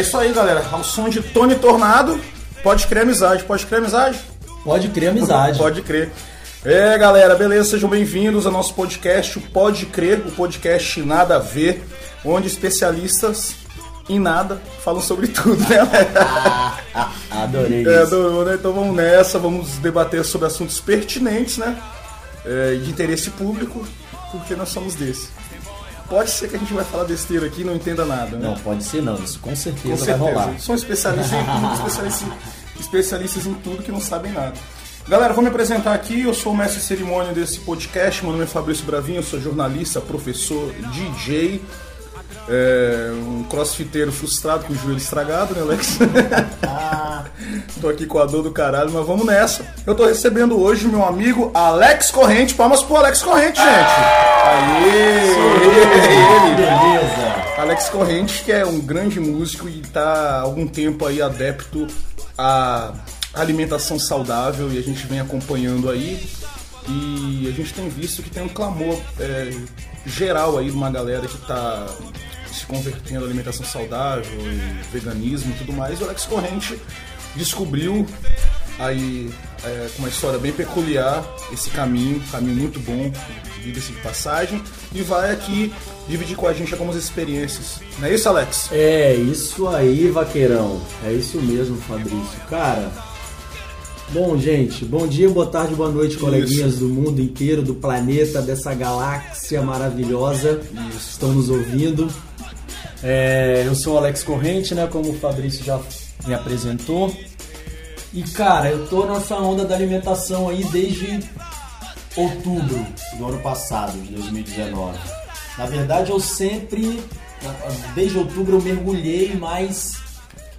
É isso aí, galera. Ao som de Tony Tornado, pode crer amizade. Pode crer amizade? Pode crer amizade. pode crer. É, galera, beleza? Sejam bem-vindos ao nosso podcast, o Pode Crer, o podcast Nada a Ver, onde especialistas em nada falam sobre tudo, né, galera? Adorei É, isso. adorou, né? Então vamos nessa, vamos debater sobre assuntos pertinentes, né? É, de interesse público, porque nós somos desse. Pode ser que a gente vai falar besteira aqui e não entenda nada, né? Não, pode ser não. Isso com certeza, Com certeza. vai rolar. São especialistas em tudo, especialistas, especialistas em tudo que não sabem nada. Galera, vou me apresentar aqui. Eu sou o mestre de cerimônia desse podcast. Meu nome é Fabrício Bravinho, eu sou jornalista, professor, DJ. É, um crossfiteiro frustrado com o joelho estragado, né, Alex? tô aqui com a dor do caralho, mas vamos nessa. Eu tô recebendo hoje meu amigo Alex Corrente. Palmas pro Alex Corrente, gente! Aê! Beleza. Alex Corrente, que é um grande músico e está há algum tempo aí adepto à alimentação saudável e a gente vem acompanhando aí e a gente tem visto que tem um clamor é, geral aí de uma galera que está se convertendo à alimentação saudável e veganismo e tudo mais. O Alex Corrente descobriu aí é, com uma história bem peculiar esse caminho, caminho muito bom, diga-se de passagem, e vai aqui dividir com a gente algumas experiências. Não é isso, Alex? É isso aí, vaqueirão. É isso mesmo, Fabrício. Cara, bom, gente, bom dia, boa tarde, boa noite, coleguinhas do mundo inteiro, do planeta, dessa galáxia maravilhosa. Isso. Estão nos ouvindo. É, eu sou o Alex Corrente, né? Como o Fabrício já me apresentou. E cara, eu tô nessa onda da alimentação aí desde outubro do ano passado, de 2019. Na verdade, eu sempre, desde outubro, eu mergulhei mais,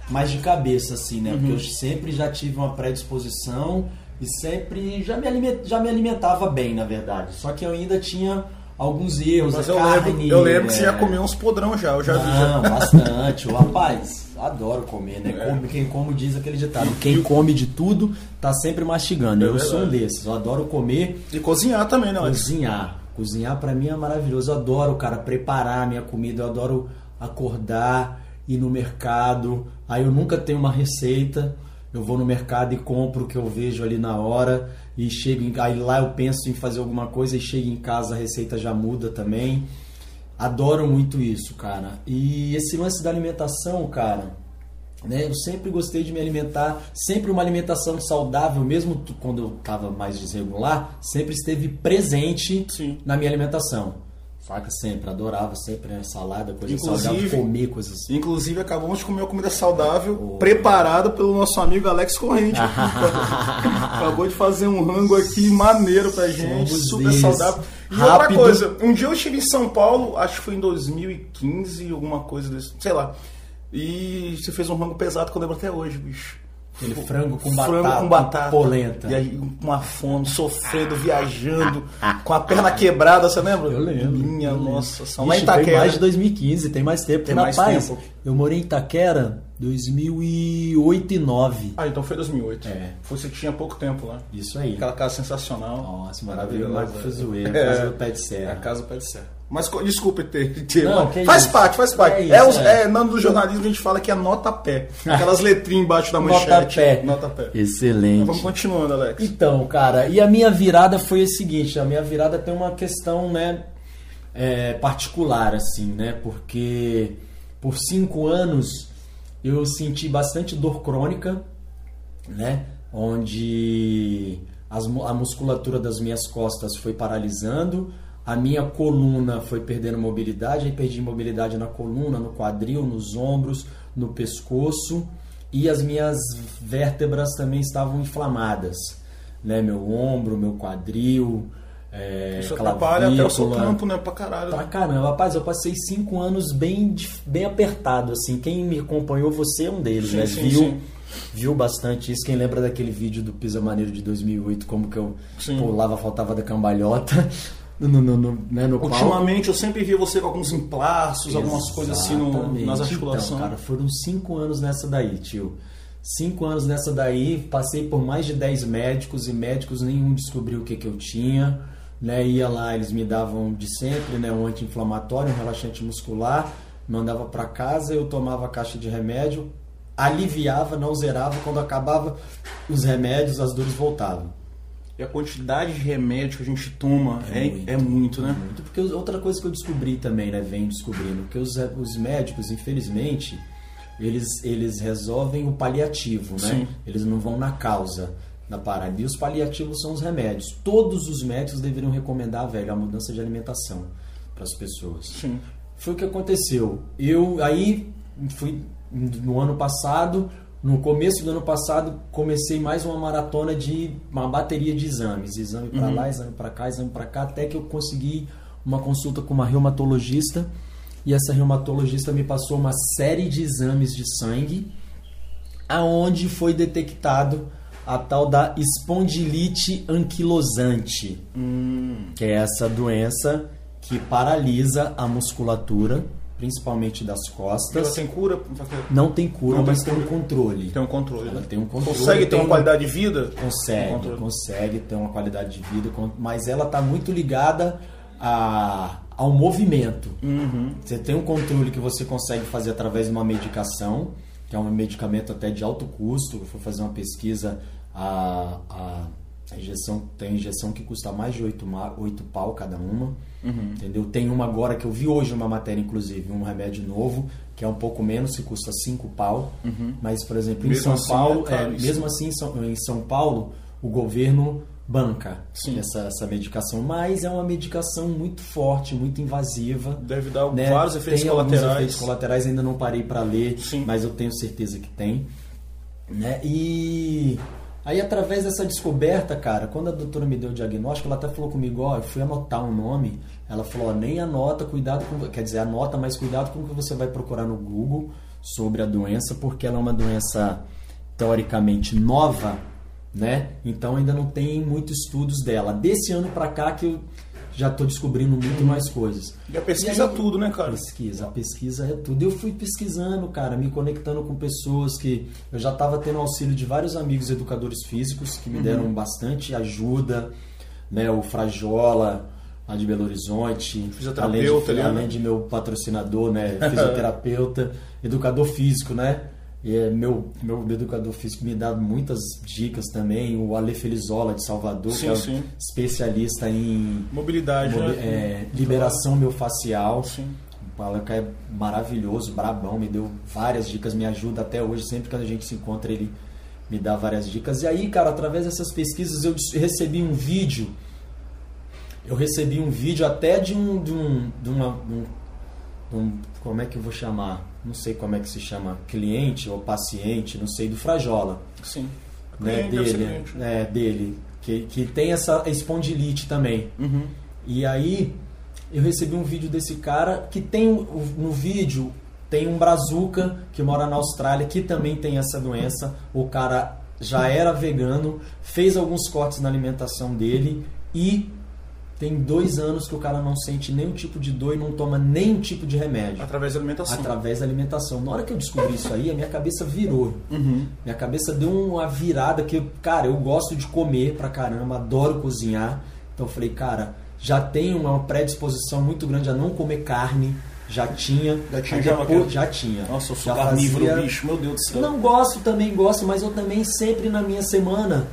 mais de cabeça, assim, né? Porque eu sempre já tive uma predisposição e sempre já me, aliment, já me alimentava bem, na verdade. Só que eu ainda tinha alguns erros, Mas eu carne... lembro, eu lembro que você é, já comeu uns podrão já, eu já vi. não, Já. bastante. O rapaz, adoro comer, né? É. Come, quem come diz aquele ditado. Quem come de tudo tá sempre mastigando. É eu sou um desses. Eu adoro comer, E cozinhar também, né, cozinhar. Cozinhar pra mim é maravilhoso. Eu adoro, cara, preparar a minha comida. Eu adoro acordar, ir no mercado. Aí eu nunca tenho uma receita. Eu vou no mercado e compro o que eu vejo ali na hora. E chego em, aí lá eu penso em fazer alguma coisa e chego em casa a receita já muda também. Adoro muito isso, cara. E esse lance da alimentação, cara, né? Eu sempre gostei de me alimentar, sempre uma alimentação saudável, mesmo quando eu estava mais desregular, sempre esteve presente Sim. na minha alimentação. Saca sempre, adorava sempre né? salada, coisa Inclusive- saudável, comer coisas. Inclusive, acabamos de comer uma comida saudável, preparada pelo nosso amigo Alex Corrente. Acabou de fazer um rango aqui maneiro pra gente, Somos super desses. saudável. E outra Rápido. coisa, um dia eu estive em São Paulo, acho que foi em 2015, alguma coisa desse, sei lá. E você fez um rango pesado que eu lembro até hoje, bicho. Aquele frango com Frango batata, com batata. polenta. E aí, com uma fome, sofrendo, viajando, com a perna quebrada, você lembra? Eu lembro. Minha eu lembro. nossa, são lá em Ixi, Itaquera. mais de 2015, tem mais tempo. Tem mais Rapaz, tempo. eu morei em Itaquera 2008 e 2009. Ah, então foi 2008. É. Foi você tinha pouco tempo lá. Isso aí. Aquela casa sensacional. Nossa, que foi zoeira, É. casa do pé de É serra. a casa pé de serra. Mas desculpe ter. ter Não, mas faz isso. parte, faz parte. É É, isso, os, é. é, no do jornalismo a gente fala que é nota pé. Aquelas letrinhas embaixo da manchete. Nota pé. Nota pé. Excelente. Vamos continuando, Alex. Então, cara, e a minha virada foi a seguinte: a minha virada tem uma questão, né, é, particular, assim, né, porque por cinco anos eu senti bastante dor crônica, né, onde as a musculatura das minhas costas foi paralisando, a minha coluna foi perdendo mobilidade, aí perdi mobilidade na coluna, no quadril, nos ombros, no pescoço e as minhas vértebras também estavam inflamadas, né? Meu ombro, meu quadril, é, Isso atrapalha até o seu trampo, né? Pra caralho. Pra caramba, rapaz, eu passei cinco anos bem, bem apertado, assim. Quem me acompanhou, você é um deles, Sim, né? sim, viu, sim. viu bastante isso. Quem lembra daquele vídeo do Pisa Maneiro de 2008, como que eu pulava, faltava da cambalhota no, no, no, né, no palco? Ultimamente eu sempre vi você com alguns emplastos, algumas coisas assim no- nas articulações. Então, cara, foram cinco anos nessa daí, tio. Cinco anos nessa daí, passei por mais de 10 médicos e médicos nenhum descobriu o que, que eu tinha. Né? Ia lá, eles me davam de sempre, né? Um anti-inflamatório, um relaxante muscular. mandava para casa, eu tomava a caixa de remédio, aliviava, não zerava, quando acabava os remédios, as dores voltavam. E a quantidade de remédio que a gente toma é, é, muito, é muito, né? Muito. Porque outra coisa que eu descobri também, né? Venho descobrindo, que os, os médicos, infelizmente, eles, eles resolvem o paliativo, né? Sim. Eles não vão na causa da parada. E os paliativos são os remédios. Todos os médicos deveriam recomendar, velho, a mudança de alimentação para as pessoas. Sim. Foi o que aconteceu. Eu aí fui no ano passado, no começo do ano passado, comecei mais uma maratona de uma bateria de exames, exame para uhum. lá, exame para cá, exame para cá, até que eu consegui uma consulta com uma reumatologista e essa reumatologista me passou uma série de exames de sangue aonde foi detectado a tal da espondilite anquilosante, hum. que é essa doença que paralisa a musculatura principalmente das costas. Ela tem cura? Não tem cura, não mas tem, um controle. Tem um controle. Ela tem um controle. Consegue ter uma qualidade de vida? Consegue, um consegue ter uma qualidade de vida, mas ela está muito ligada a, ao movimento. Uhum. Você tem um controle que você consegue fazer através de uma medicação, que é um medicamento até de alto custo. Eu fui fazer uma pesquisa, a, a a injeção tem injeção que custa mais de 8, 8 pau cada uma. Uhum. Entendeu? Tem uma agora que eu vi hoje uma matéria, inclusive, um remédio novo, que é um pouco menos, que custa 5 pau. Uhum. Mas, por exemplo, mesmo em São assim, Paulo, é, é, mesmo assim em São, em São Paulo, o governo banca essa, essa medicação, mas é uma medicação muito forte, muito invasiva. Deve dar né? vários efeitos tem colaterais. Alguns efeitos colaterais, ainda não parei para ler, Sim. mas eu tenho certeza que tem. Né? E Aí, através dessa descoberta, cara, quando a doutora me deu o diagnóstico, ela até falou comigo, ó, eu fui anotar um nome, ela falou, ó, nem anota, cuidado com, quer dizer, anota, mas cuidado com o que você vai procurar no Google sobre a doença, porque ela é uma doença teoricamente nova, né? Então ainda não tem muitos estudos dela. Desse ano para cá que eu já estou descobrindo muito mais coisas. E a pesquisa e aí, é tudo, né, cara? Pesquisa, a pesquisa é tudo. Eu fui pesquisando, cara, me conectando com pessoas que eu já estava tendo auxílio de vários amigos educadores físicos que me uhum. deram bastante ajuda, né? O Frajola, lá de Belo Horizonte, fisioterapeuta, além de, além de meu patrocinador, né, fisioterapeuta, educador físico, né? E é meu, meu educador físico me dá muitas dicas também. O Ale Felizola, de Salvador, sim, que é especialista em mobilidade, mobi né? é, liberação miofascial. Sim. O Alan é maravilhoso, brabão, me deu várias dicas, me ajuda até hoje. Sempre que a gente se encontra, ele me dá várias dicas. E aí, cara, através dessas pesquisas, eu recebi um vídeo. Eu recebi um vídeo até de um. De um, de uma, um, um como é que eu vou chamar? não sei como é que se chama, cliente ou paciente, não sei, do Frajola. Sim. Né, dele, é, dele que, que tem essa espondilite também. Uhum. E aí eu recebi um vídeo desse cara que tem no vídeo tem um brazuca que mora na Austrália que também tem essa doença. O cara já era vegano, fez alguns cortes na alimentação dele e tem dois anos que o cara não sente nenhum tipo de dor e não toma nenhum tipo de remédio. Através da alimentação. Através da alimentação. Na hora que eu descobri isso aí, a minha cabeça virou. Uhum. Minha cabeça deu uma virada que, cara, eu gosto de comer pra caramba, adoro cozinhar. Então eu falei, cara, já tenho uma predisposição muito grande a não comer carne. Já tinha. Já tinha, já, já tinha. Nossa, eu sou carnívoro, fazia... bicho, meu Deus do céu. Não gosto, também gosto, mas eu também sempre na minha semana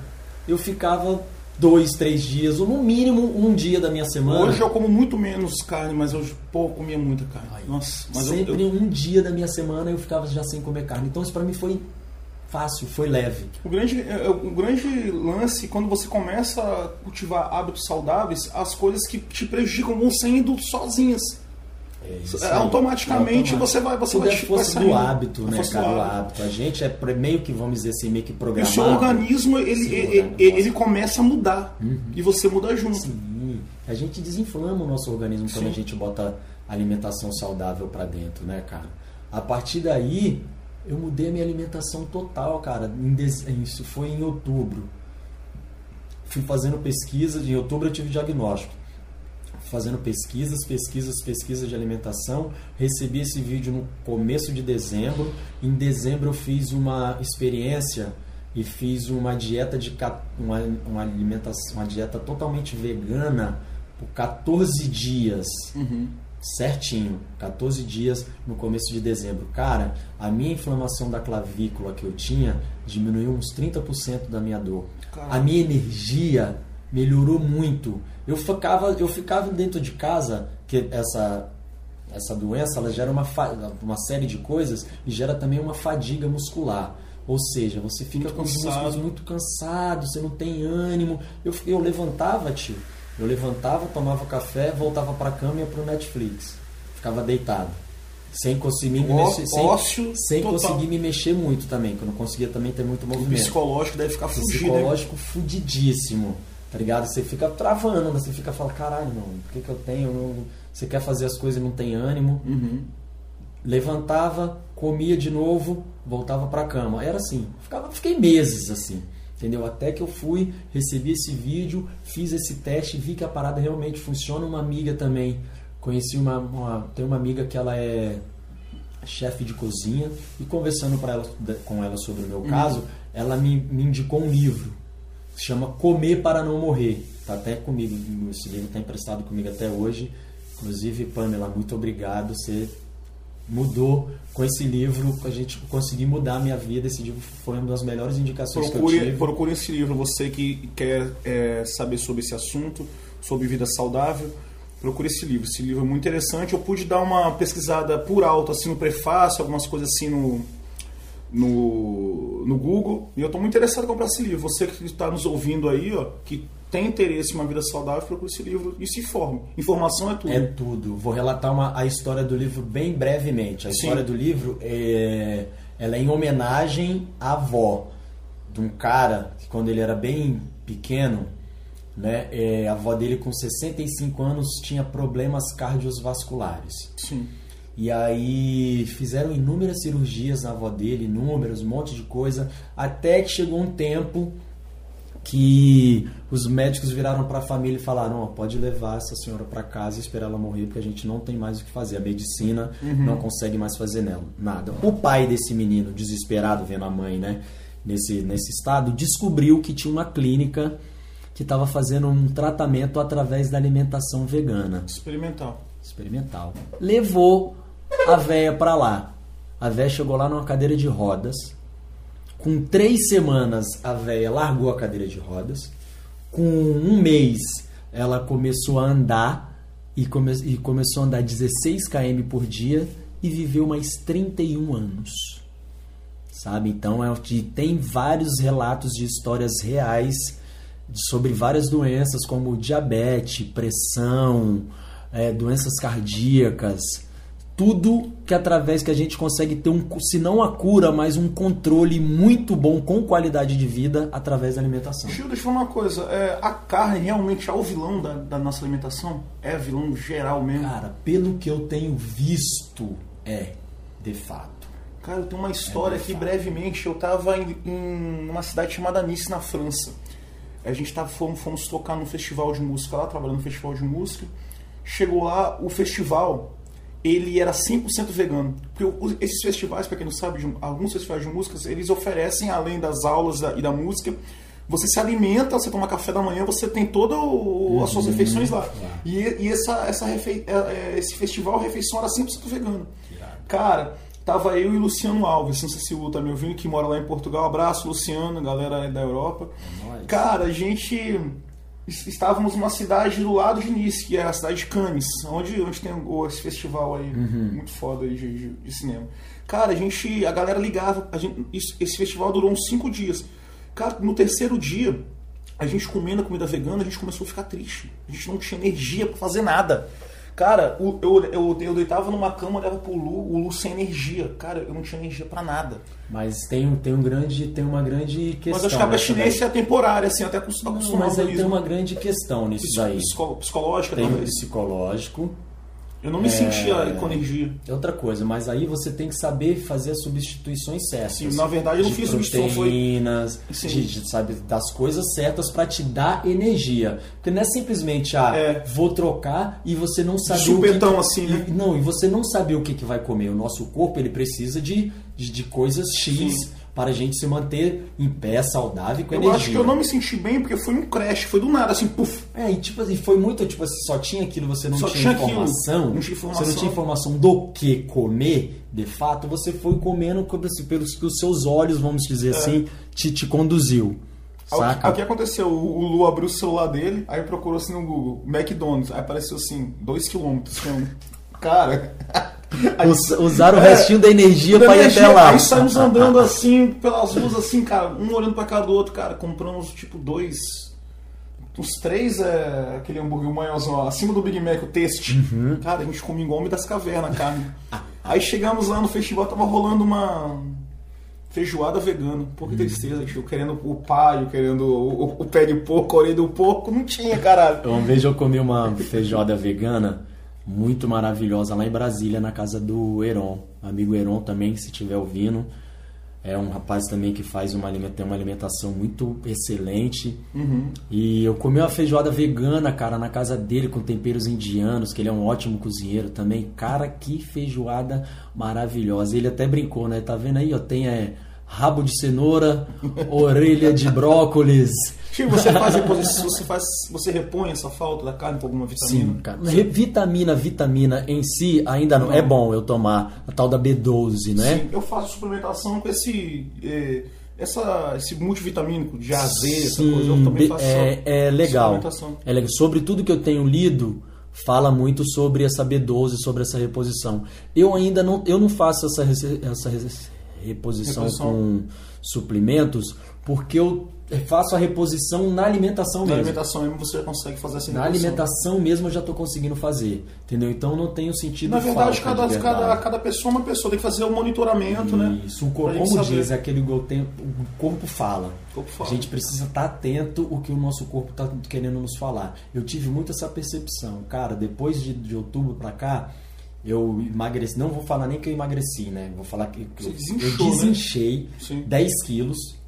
eu ficava dois, três dias, ou no mínimo um dia da minha semana. Hoje eu como muito menos carne, mas hoje pô, comia muita carne. Ai, Nossa, mas sempre eu, eu... um dia da minha semana eu ficava já sem comer carne. Então isso para mim foi fácil, foi leve. O grande, é, é, o grande lance quando você começa a cultivar hábitos saudáveis, as coisas que te prejudicam vão saindo sozinhas. É, é automaticamente você vai você Tudo vai, é força do hábito, né, cara? O hábito. A gente é meio que vamos dizer assim meio que programado. O seu organismo ele ele, ele, começa a mudar uhum. e você muda junto. Sim. A gente desinflama o nosso organismo Sim. quando a gente bota alimentação saudável para dentro, né, cara? A partir daí eu mudei a minha alimentação total, cara. Isso foi em outubro. Fui fazendo pesquisa, em outubro eu tive diagnóstico fazendo pesquisas, pesquisas, pesquisas de alimentação. Recebi esse vídeo no começo de dezembro. Em dezembro eu fiz uma experiência e fiz uma dieta de uma, uma alimentação, uma dieta totalmente vegana por 14 dias. Uhum. certinho, 14 dias no começo de dezembro. Cara, a minha inflamação da clavícula que eu tinha diminuiu uns 30% da minha dor. Caramba. A minha energia melhorou muito. Eu ficava, eu ficava dentro de casa, que essa essa doença ela gera uma, uma série de coisas e gera também uma fadiga muscular. Ou seja, você fica muito com os músculos muito cansados, você não tem ânimo. Eu, eu levantava, tio, eu levantava, tomava café, voltava para a cama e ia pro Netflix. Ficava deitado. Sem conseguir me mexer. Sem, sem conseguir me mexer muito também, que eu não conseguia também ter muito movimento. O psicológico deve ficar fudido. Psicológico fudidíssimo. Tá ligado? Você fica travando, você fica falando, caralho, não, por que, que eu tenho? Não... Você quer fazer as coisas e não tem ânimo. Uhum. Levantava, comia de novo, voltava pra cama. Era assim. Ficava, fiquei meses assim entendeu? Até que eu fui, recebi esse vídeo, fiz esse teste, vi que a parada realmente funciona. Uma amiga também, conheci uma, uma tem uma amiga que ela é chefe de cozinha e conversando ela, com ela sobre o meu uhum. caso, ela me, me indicou um livro, chama Comer para não morrer. Tá até comigo, esse livro está emprestado comigo até hoje. Inclusive, Pamela, muito obrigado. Você mudou com esse livro, a gente conseguir mudar a minha vida. Esse livro foi uma das melhores indicações procure, que eu tive. Procure esse livro, você que quer é, saber sobre esse assunto, sobre vida saudável. Procure esse livro. Esse livro é muito interessante. Eu pude dar uma pesquisada por alto, assim, no prefácio, algumas coisas assim no, no, no Google. E eu estou muito interessado em comprar esse livro. Você que está nos ouvindo aí, ó, que tem interesse em uma vida saudável, procure esse livro e se informe. Informação é tudo. É tudo. Vou relatar uma, a história do livro bem brevemente. A Sim. história do livro é, ela é em homenagem à avó de um cara que quando ele era bem pequeno, né, é, a avó dele com 65 anos tinha problemas cardiovasculares. Sim. E aí fizeram inúmeras cirurgias na avó dele, inúmeras, um monte de coisa, até que chegou um tempo que os médicos viraram para a família e falaram: oh, pode levar essa senhora para casa e esperar ela morrer, porque a gente não tem mais o que fazer. A medicina uhum. não consegue mais fazer nela nada. O pai desse menino, desesperado, vendo a mãe né, nesse, nesse estado, descobriu que tinha uma clínica que estava fazendo um tratamento através da alimentação vegana. Experimental. Experimental. Levou a véia para lá. A véia chegou lá numa cadeira de rodas com três semanas, a véia largou a cadeira de rodas. Com um mês, ela começou a andar e, come e começou a andar 16 km por dia e viveu mais 31 anos. Sabe? Então, é, tem vários relatos de histórias reais sobre várias doenças, como diabetes, pressão, é, doenças cardíacas tudo que através que a gente consegue ter um, se não a cura, mas um controle muito bom com qualidade de vida através da alimentação. Gil, deixa eu falar uma coisa, é, a carne realmente é o vilão da, da, nossa alimentação? É vilão geral mesmo? Cara, pelo que eu tenho visto, é, de fato. Cara, eu tenho uma história é aqui brevemente, eu tava em, em, uma cidade chamada Nice, na França. A gente tava, fomos, fomos tocar num festival de música lá, trabalhando no festival de música. Chegou lá, o festival ele era 100% vegano. Porque esses festivais, para quem não sabe, alguns festivais de músicas, eles oferecem, além das aulas e da música, você se alimenta, você toma café da manhã, você tem todas uhum. as suas refeições lá. E, e essa, essa refe, é, é, esse festival, a refeição era 100% vegano. Cara, tava eu e Luciano Alves, não sei se o Lu tá me ouvindo, que mora lá em Portugal. Abraço, Luciano, galera da Europa. É Cara, a gente estávamos numa cidade do lado de Nice, que é a cidade de Cannes, onde, onde tem esse festival aí, uhum. muito foda aí de, de, de, cinema. Cara, a gente, a galera ligava, a gente, esse festival durou uns cinco dias. Cara, no terceiro dia, a gente comendo a comida vegana, a gente começou a ficar triste. A gente não tinha energia para fazer nada. Cara, eu, eu, eu, deitava numa cama, olhava pro Lu, o Lu sem energia. Cara, eu não tinha energia para nada. Mas tem, tem, um grande, tem uma grande questão. Mas acho que a abstinência é temporária, assim, até acostumar Não, mas aí tem uma grande questão nisso Psico, daí. Psicológica, tem talvez. psicológico, eu não me é... sentia com energia. É outra coisa, mas aí você tem que saber fazer as substituições certas. Sim, na verdade eu não fiz substituição, foi... de, de, sabe, das coisas certas para te dar energia. Porque não é simplesmente, ah, é. vou trocar e você não sabe Supetão o que... assim, né? Não, e você não sabe o que, que vai comer. O nosso corpo, ele precisa de, de, de coisas X... Sim para a gente se manter em pé, saudável e com eu energia. acho que eu não me senti bem porque foi um crash, foi do nada, assim, puf. É, e tipo assim, foi muito, tipo assim, só tinha aquilo, você não Só tinha, tinha informação, não tinha informação. Você não tinha informação do que comer, de fato, você foi comendo se- pelos que os seus olhos, vamos dizer assim, te, te conduziu. Aí o que- Saca? O que aconteceu? O o Lu abriu o celular dele, aí procurou assim no Google, McDonald's, aí apareceu assim, 2km. Cara. Us- Usar o É, restinho da energia da pra ir energia, até lá. Aí saímos andando assim, pelas ruas, assim, cara, um olhando pra cara do outro, cara, compramos tipo dois. Uns três, é, aquele hambúrguer maiorzinho, acima do Big Mac, o taste. Uhum. Cara, a gente come igual homem das cavernas, carne. Aí chegamos lá no festival, tava rolando uma feijoada vegana. Pô, que tristeza, tio. Querendo o paio, querendo o, o- o pé de porco, a orelha do porco. Não tinha, caralho. Uma vez eu comi uma feijoada vegana muito maravilhosa lá em Brasília, na casa do Heron. Amigo Heron também, se estiver ouvindo. É um rapaz também que faz uma, tem uma alimentação muito excelente. E eu comi uma feijoada vegana, cara, na casa dele com temperos indianos, que ele é um ótimo cozinheiro também. Cara, que feijoada maravilhosa. Ele até brincou, né? Tá vendo aí, ó, tem é, rabo de cenoura, orelha de brócolis. Tio, você faz reposição, você faz. Você repõe essa falta da carne com alguma vitamina? Sim, cara. Vitamina, vitamina em si ainda não. É bom eu tomar a tal da B12, né? Sim, eu faço suplementação com esse. eh, essa, esse multivitamínico de AZ, essa coisa. Eu também faço é, é legal. É legal. Sobre tudo que eu tenho lido, fala muito sobre essa B12, sobre essa reposição. Eu ainda não, eu não faço essa, essa reposição, Reposição. com suplementos, porque eu faço a reposição na alimentação Na mesmo. alimentação mesmo você já consegue fazer essa Na alimentação mesmo eu já estou conseguindo fazer, entendeu? Então não tenho sentido Na verdade, cada, cada, cada pessoa é uma pessoa, tem que fazer o monitoramento, né? Isso, o corpo, como saber. diz, é aquele igual tem, o corpo fala. O corpo fala. A gente precisa estar atento o que o nosso corpo está querendo nos falar. Eu tive muito essa percepção, cara, depois de, de outubro pra cá, eu emagreci, não vou falar nem que eu emagreci, né? Vou falar que eu, desinchou, eu né? desinchei Sim. 10 quilos.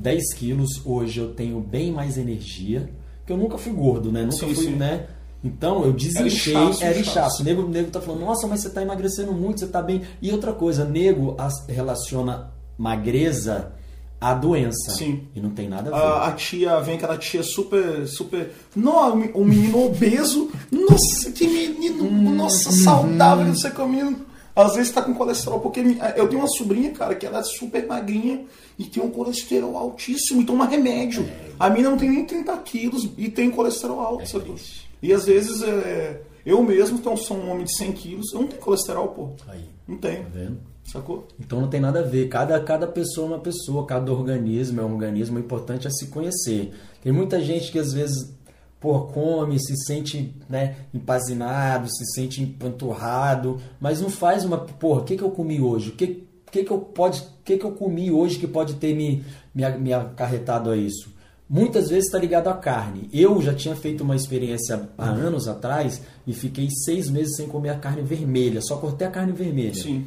10 quilos, hoje eu tenho bem mais energia, porque eu nunca fui gordo, né? Nunca Sim, fui, sim. né? Então eu desinchei, inchaço, era inchaço. O nego, o nego tá falando, nossa, mas você tá emagrecendo muito, você tá bem. E outra coisa, nego as- relaciona magreza à doença. Sim. E não tem nada a ver. A, a tia, vem aquela tia super, super. Não, o menino obeso. Nossa, que menino, Hum, nossa, saudável, não sei como menino. Às vezes tá com colesterol, porque eu tenho uma sobrinha, cara, que ela é super magrinha e tem um colesterol altíssimo e toma remédio. A mina não tem nem 30 quilos e tem colesterol alto, sabe? triste. E às vezes é, eu mesmo, então sou um homem de 100 quilos, eu não tenho colesterol, pô. Aí, Não tenho, tá vendo? sacou? Então não tem nada a ver. Cada, cada pessoa é uma pessoa, cada organismo é um organismo. O importante é se conhecer. Tem muita gente que às vezes pô, come, se sente né, empazinado, se sente empanturrado, mas não faz uma. Porra, o que, que eu comi hoje? O que, que, que eu pode, que, que eu comi hoje que pode ter me, me, me acarretado a isso? Muitas vezes está ligado à carne. Eu já tinha feito uma experiência há anos atrás e fiquei seis meses sem comer a carne vermelha, só cortei a carne vermelha. Sim.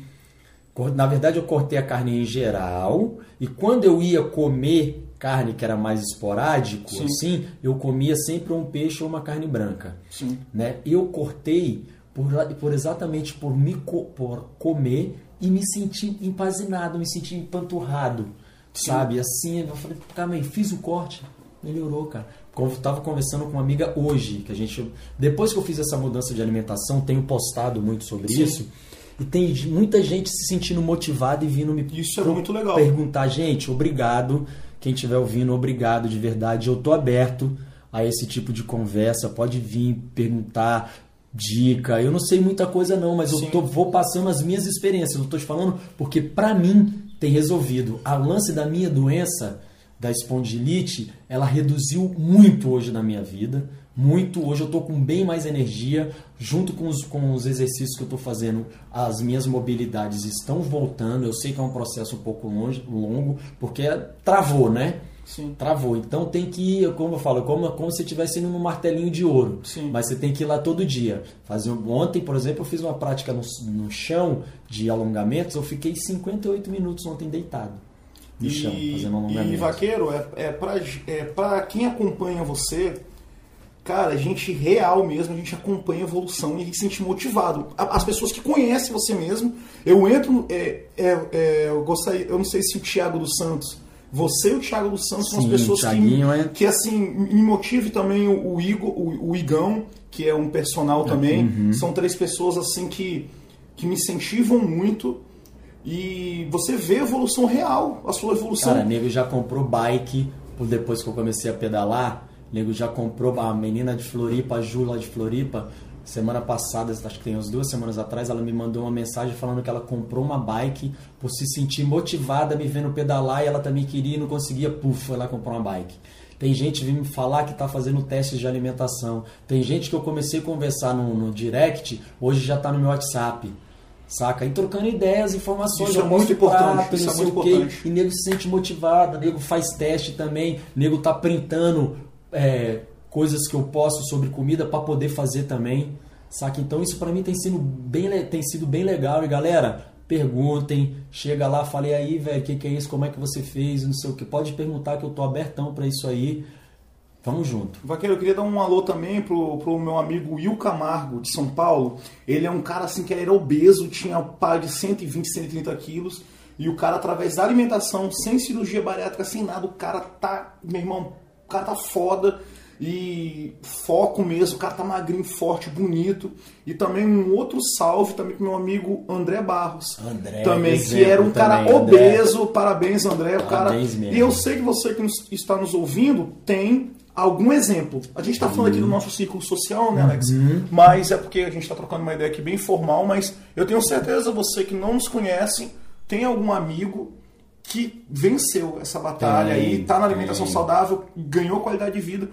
Na verdade, eu cortei a carne em geral e quando eu ia comer carne que era mais esporádico, Sim. assim, eu comia sempre um peixe ou uma carne branca. Sim. Né? Eu cortei por, por exatamente por me co- por comer e me sentir empazinado, me sentir empanturrado, sabe? Assim, eu falei, calma aí, fiz o corte, melhorou, cara. Tava conversando com uma amiga hoje, que a gente, depois que eu fiz essa mudança de alimentação, tenho postado muito sobre Sim. isso. E tem muita gente se sentindo motivada e vindo me Isso é muito legal. perguntar, gente, obrigado. Quem estiver ouvindo, obrigado de verdade. Eu tô aberto a esse tipo de conversa. Pode vir perguntar dica. Eu não sei muita coisa não, mas Sim. eu tô, vou passando as minhas experiências. Eu tô te falando porque pra mim tem resolvido. A lance da minha doença, da espondilite, ela reduziu muito hoje na minha vida. Muito. Hoje eu tô com bem mais energia. Junto com os, com os exercícios que eu tô fazendo, as minhas mobilidades estão voltando. Eu sei que é um processo um pouco longe, longo, porque travou, né? Sim. Travou. Então tem que ir, como eu falo, como, como se estivesse indo num martelinho de ouro. Sim. Mas você tem que ir lá todo dia. Fazer, ontem, por exemplo, eu fiz uma prática no, no chão de alongamentos. Eu fiquei 58 minutos ontem deitado no chão, fazendo E, alongamento. vaqueiro, é, é, pra, é pra quem acompanha você, cara, a gente real mesmo, a gente acompanha a evolução e a gente se sente motivado. As pessoas que conhecem você mesmo, eu entro, é, é, é, eu gostaria, eu não sei se o Thiago dos Santos, você e o Thiago dos Santos são as pessoas que, é... que assim me motive também o, o Igor, o, o, Igão, que é um personal também. Uhum. São três pessoas assim que, que me incentivam muito. E você vê a evolução real, a sua evolução. Cara, nego já comprou bike depois que eu comecei a pedalar. Nego já comprou a menina de Floripa, a Ju lá de Floripa. Semana passada, acho que tem umas duas semanas atrás, ela me mandou uma mensagem falando que ela comprou uma bike por se sentir motivada me vendo pedalar e ela também queria e não conseguia, puf, foi lá comprar uma bike. Tem gente vindo me falar que está fazendo testes de alimentação. Tem gente que eu comecei a conversar no, no direct, hoje já está no meu WhatsApp. Saca? E trocando ideias, informações. Isso é muito importante. Isso é muito importante. E nego se sente motivado, nego faz teste também, nego tá printando é, coisas que eu posto sobre comida para poder fazer também, saca? Então isso para mim tem sido bem tem sido bem legal e galera, perguntem, chega lá, falei aí, velho, o que, que é isso, como é que você fez, não sei o que, pode perguntar que eu tô abertão para isso aí. Vamos junto. Vaqueiro, eu queria dar um alô também pro, pro meu amigo Will Camargo, de São Paulo. Ele é um cara assim que era obeso, tinha pai de 120, 130 quilos. E o cara, através da alimentação, sem cirurgia bariátrica, sem nada, o cara tá, meu irmão, cara tá foda e foco mesmo, o cara tá magrinho, forte, bonito. E também um outro salve também pro meu amigo André Barros. André, também, que era um cara também, obeso. André. Parabéns, André. O cara... Mesmo. E eu sei que você que está nos ouvindo tem algum exemplo. A gente está falando aqui do nosso ciclo social, né, Alex? Uhum. Mas é porque a gente está trocando uma ideia aqui bem formal, mas eu tenho certeza você que não nos conhece tem algum amigo que venceu essa batalha tem, e tá na alimentação tem. saudável, ganhou qualidade de vida.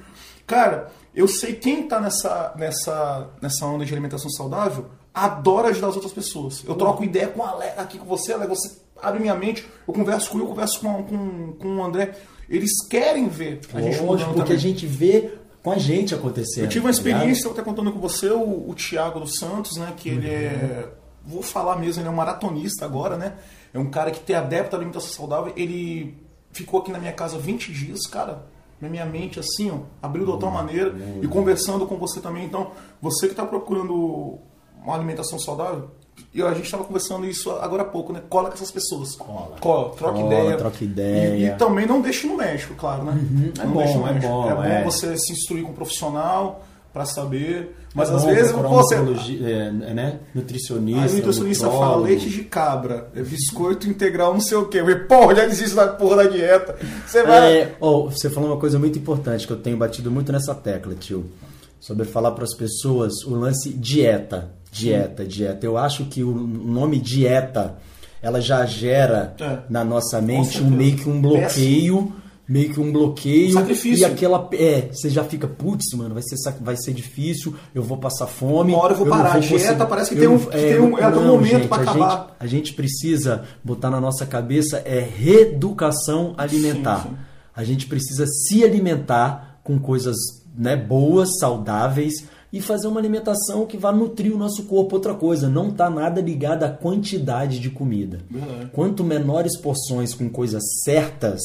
Cara, eu sei quem tá nessa, nessa, nessa onda de alimentação saudável adora ajudar as outras pessoas. Eu troco ideia com a aqui com você, Ale, você abre minha mente, eu converso com eu converso com, com, com o André. Eles querem ver a gente Hoje, porque também. a gente vê com a gente acontecendo. Eu tive uma tá experiência, eu até contando com você, o, o Thiago dos Santos, né? Que ele é. Vou falar mesmo, ele é um maratonista agora, né? É um cara que tem adepto à alimentação saudável. Ele ficou aqui na minha casa 20 dias, cara na minha mente assim, ó, abriu de outra uhum. maneira e conversando com você também. Então, você que está procurando uma alimentação saudável, e a gente estava conversando isso agora há pouco, né? Cola com essas pessoas. Cola. Cola, troca Cola, ideia. Troca ideia. E, e, também não deixe no México, claro, né? Uhum. É, bom, é, bom, é bom. É bom você se instruir com um profissional para saber. Mas é às vezes você. É, né? Nutricionista. Aí o nutricionista fala leite de cabra, é biscoito integral, não sei o quê. Eu porra, já desisto da porra da dieta. Você vai. É, oh, você falou uma coisa muito importante que eu tenho batido muito nessa tecla, tio. Sobre falar para as pessoas o lance dieta. Dieta, dieta. Eu acho que o nome dieta ela já gera é. na nossa mente um meio que um bloqueio. Meio que um bloqueio. Sacrifício. E aquela. É, você já fica, putz, mano, vai ser, vai ser difícil, eu vou passar fome. Uma hora eu vou parar. a dieta parece que tem um, é, tem um, é um momento para acabar. Gente, a gente precisa botar na nossa cabeça é reeducação alimentar. Sim, sim. A gente precisa se alimentar com coisas né, boas, saudáveis e fazer uma alimentação que vá nutrir o nosso corpo. Outra coisa, não está nada ligado à quantidade de comida. Verdade. Quanto menores porções com coisas certas,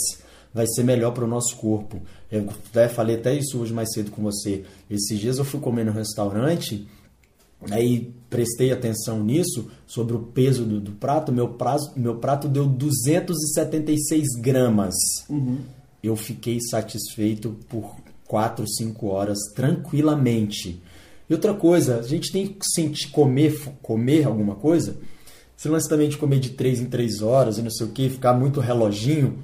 vai ser melhor para o nosso corpo. Eu até falei até isso hoje mais cedo com você. Esses dias eu fui comer no restaurante, aí prestei atenção nisso, sobre o peso do, do prato. Meu, prazo, meu prato deu 276 gramas. Uhum. Eu fiquei satisfeito por 4, 5 horas tranquilamente. E outra coisa, a gente tem que sentir comer, comer alguma coisa. Se lance também de comer de 3 em 3 horas e não sei o que, ficar muito reloginho,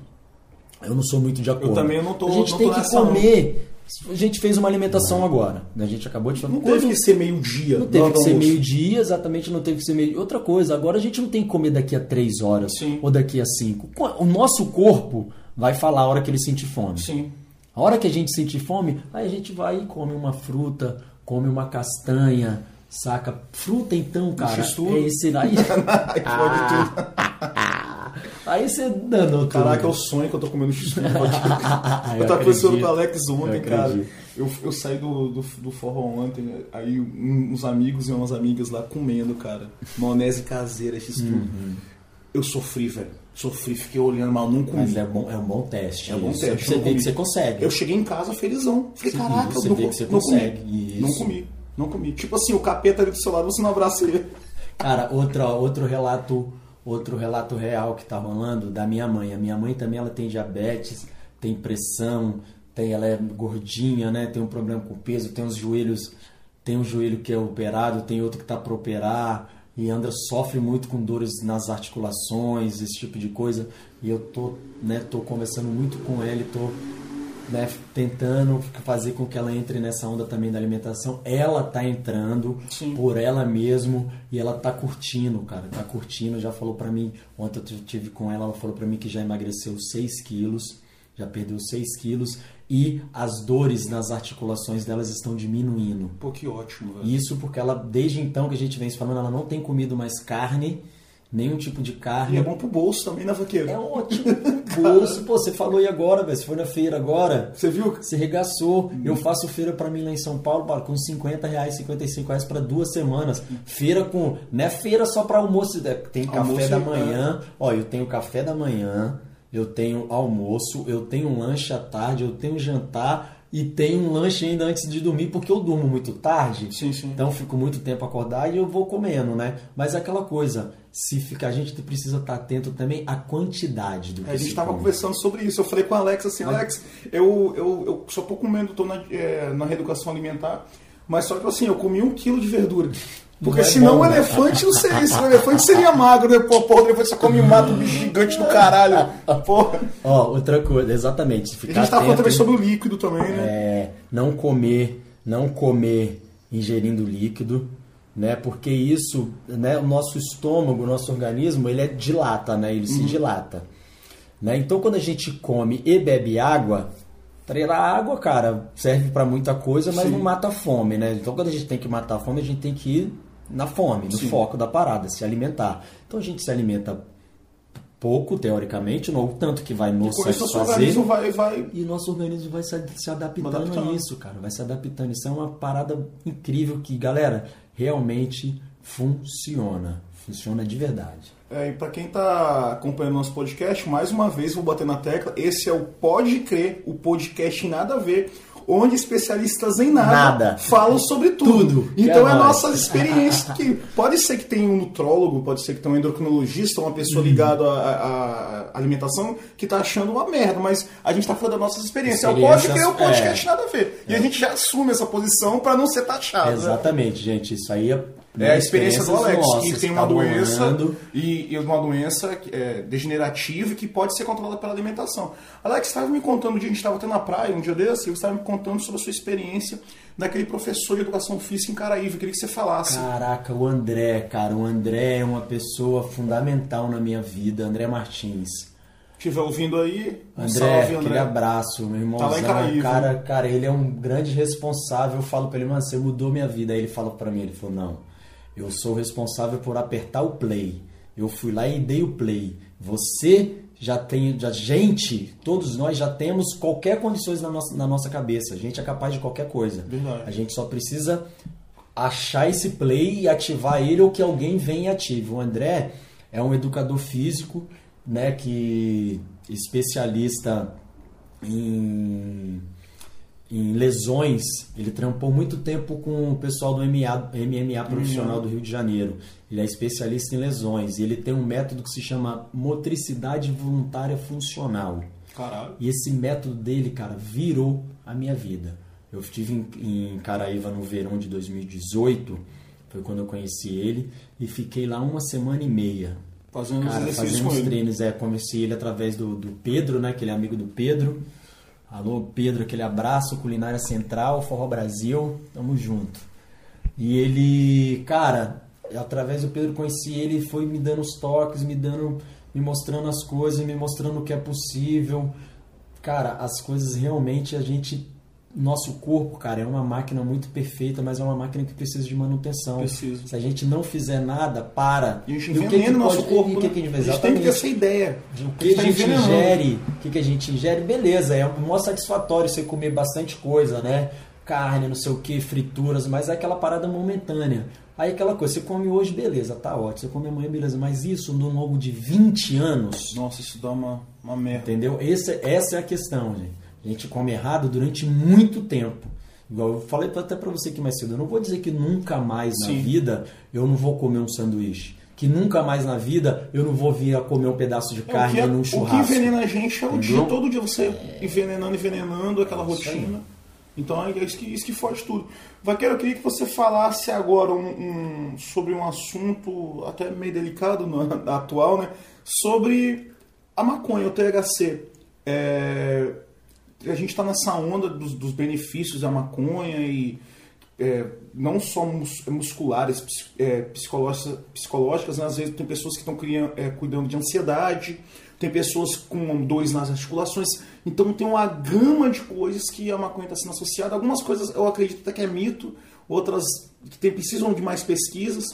eu não sou muito de acordo. Eu também não tô A gente não tem que comer. A gente fez uma alimentação agora. Né? A gente acabou de falar. Não teve que ser meio-dia. Não teve que ser meio-dia, exatamente, não teve que ser meio Outra coisa, agora a gente não tem que comer daqui a três horas Sim. ou daqui a cinco. O nosso corpo vai falar a hora que ele sentir fome. Sim. A hora que a gente sentir fome, aí a gente vai e come uma fruta, come uma castanha, saca? Fruta então, cara. É esse aí. Pode tudo. Aí você danou tudo. Caraca, é o sonho que eu tô comendo x-tudo. eu tava conversando com o Alex ontem, eu cara. Eu, eu saí do, do, do forró ontem, aí uns amigos e umas amigas lá comendo, cara. Maionese caseira, x-tudo. Uhum. Eu sofri, velho. Sofri, fiquei olhando, mas eu não comi. Mas é, bom, é um bom teste. É um bom teste, Você eu vê comi. que você consegue. Eu cheguei em casa felizão. Falei, caraca, você eu não, vê que você não consegue, comi. isso. Não comi. Não comi. Tipo assim, o capeta ali do seu lado, você não abraça ele. Cara, outra, outro relato, outro relato real que tá rolando da minha mãe. A minha mãe também ela tem diabetes, tem pressão, tem, ela é gordinha, né? Tem um problema com peso, tem os joelhos, tem um joelho que é operado, tem outro que tá para operar. E Andra sofre muito com dores nas articulações, esse tipo de coisa. E eu tô, né, tô conversando muito com ela e tô né, tentando fazer com que ela entre nessa onda também da alimentação. Ela tá entrando Sim. por ela mesmo e ela tá curtindo, cara, tá curtindo. Já falou pra mim, ontem eu tive com ela, ela falou pra mim que já emagreceu 6 quilos, já perdeu 6 quilos e as dores nas articulações delas estão diminuindo. Pô, que ótimo, velho. Isso porque ela, desde então que a gente vem se falando, ela não tem comido mais carne, nenhum tipo de carne. E é bom pro bolso também, né, vaqueiro? É ótimo. Bolso, pô, você falou e agora, velho? Você foi na feira agora? Você viu? Você regaçou. Eu faço feira pra mim lá em São Paulo, pá, com 50 reais, 55 reais pra duas semanas. Feira com. Não é feira só pra almoço. é, Tem café Almoço da e- manhã. Ó, eu tenho café da manhã, eu tenho almoço, eu tenho lanche à tarde, eu tenho jantar e tenho um lanche ainda antes de dormir, porque eu durmo muito tarde. Sim, sim. Então eu fico muito tempo acordado e eu vou comendo, né? Mas é aquela coisa, se fica, a gente precisa estar atento também à quantidade do que A gente se tava come. conversando sobre isso. Eu falei com o Alex assim, Alex, eu, eu, eu só tô comendo, tô na, é, na reeducação alimentar, mas só que assim, eu comi um quilo de verdura. Porque é senão bom, o né? elefante não seria isso. O elefante seria magro, né? Pô, pô, o elefante você come e mata um bicho gigante do caralho. Porra. Ó, outra coisa, exatamente. A Ficar gente tava falando também sobre o líquido também, né? é, não comer, não comer ingerindo líquido, né? Porque isso, né? O nosso estômago, o nosso organismo, ele é dilata, né? Ele Uhum. se dilata, né? Então, quando a gente come e bebe água, treinar água, cara, serve pra muita coisa, mas Sim. não mata a fome, né? Então, quando a gente tem que matar a fome, a gente tem que ir na fome, no Sim. foco da parada, se alimentar. Então, a gente se alimenta pouco, teoricamente, não o tanto que vai nos satisfazer. vai, vai. E nosso organismo vai se, se adaptando, Adaptando. a isso, cara. Vai se adaptando. Isso é uma parada incrível que, galera, realmente funciona. Funciona de verdade. É, e pra quem tá acompanhando nosso podcast, mais uma vez vou bater na tecla. Esse é o Pode Crer, o podcast Nada a Ver, onde especialistas em nada, Nada. falam sobre tudo. Tudo. Então É é, nossas experiências. Que pode ser que tenha um nutrólogo, pode ser que tenha um endocrinologista, uma Uhum. pessoa ligada à, à- alimentação que tá achando uma merda, mas a gente tá falando das nossas experiências. É o Pode Crer, o Experiências, podcast Nada a Ver. E a gente já assume essa posição pra não ser taxado. né? Exatamente, gente. Isso aí é. É a experiência do Alex, que tem tá uma doença rolando. e, e uma doença é, degenerativa que pode ser controlada pela alimentação. Alex, você estava me contando um dia, a gente estava até na praia um dia desse, e você estava me contando sobre a sua experiência daquele professor de educação física em Caraíva. Eu queria que você falasse. Caraca, o André, cara. O André é uma pessoa fundamental na minha vida. André Martins. Estiver ouvindo aí, um André, salve, aquele André. abraço, meu Tá lá em. Caraíva. cara, cara, ele é um grande responsável. Eu falo pra ele, mano, você mudou minha vida. Aí ele fala pra mim, ele falou, não, eu sou responsável por apertar o play. Eu fui lá e dei o play. Você já tem, já, gente, todos nós já temos qualquer condições na nossa, na nossa cabeça. A gente é capaz de qualquer coisa. Verdade. A gente só precisa achar esse play e ativar ele ou que alguém venha e ative. O André é um educador físico, né, que especialista em, em lesões. Ele trampou muito tempo com o pessoal do MMA, MMA profissional do Rio de Janeiro. Ele é especialista em lesões e ele tem um método que se chama motricidade voluntária funcional. Caralho. E esse método dele, cara, virou a minha vida. Eu estive em, em Caraíva no verão de 2018, foi quando eu conheci ele, e fiquei lá uma semana e meia. Fazendo Cara, fazendo ele. treinos, é, conheci ele através do, do Pedro, né, que ele é amigo do Pedro. Alô, Pedro, aquele abraço, Culinária Central, Forró Brasil, tamo junto. E ele, cara, através do Pedro conheci ele, foi me dando os toques, me dando, me mostrando as coisas, me mostrando o que é possível. Cara, as coisas realmente a gente nosso corpo, cara, é uma máquina muito perfeita, mas é uma máquina que precisa de manutenção. Precisa. Se a gente não fizer nada, para. E a gente E o que que nosso pode- corpo. e o que né? que a gente, a gente tem que ter essa ideia. O que a tá gente ingere, o que, que a gente ingere, beleza, é mó satisfatório você comer bastante coisa, né? Carne, não sei o que, frituras, mas é aquela parada momentânea. Aí aquela coisa, você come hoje, beleza, tá ótimo. Você come amanhã, beleza. Mas isso num longo de 20 anos. Nossa, isso dá uma, uma merda. Entendeu? Esse, essa é a questão, gente. A gente come errado durante muito tempo. Igual eu falei até para você aqui mais cedo, eu não vou dizer que nunca mais na Sim. vida eu não vou comer um sanduíche. Que nunca mais na vida eu não vou vir a comer um pedaço de É, carne que, num o que churrasco. envenena a gente é o Entendeu? dia, todo dia você envenenando, envenenando aquela rotina. Então é isso que, isso que foge tudo. Vaqueiro, eu queria que você falasse agora um- um- sobre um assunto até meio delicado no, atual, né? Sobre a maconha, o THC. É, a gente está nessa onda dos, dos benefícios da maconha e é, não só mus- musculares, é, psicológicas, psicológicas né? às vezes tem pessoas que estão é, cuidando de ansiedade, tem pessoas com dores nas articulações, então tem uma gama de coisas que a maconha está sendo associada. Algumas coisas eu acredito até que é mito, outras que tem- precisam de mais pesquisas,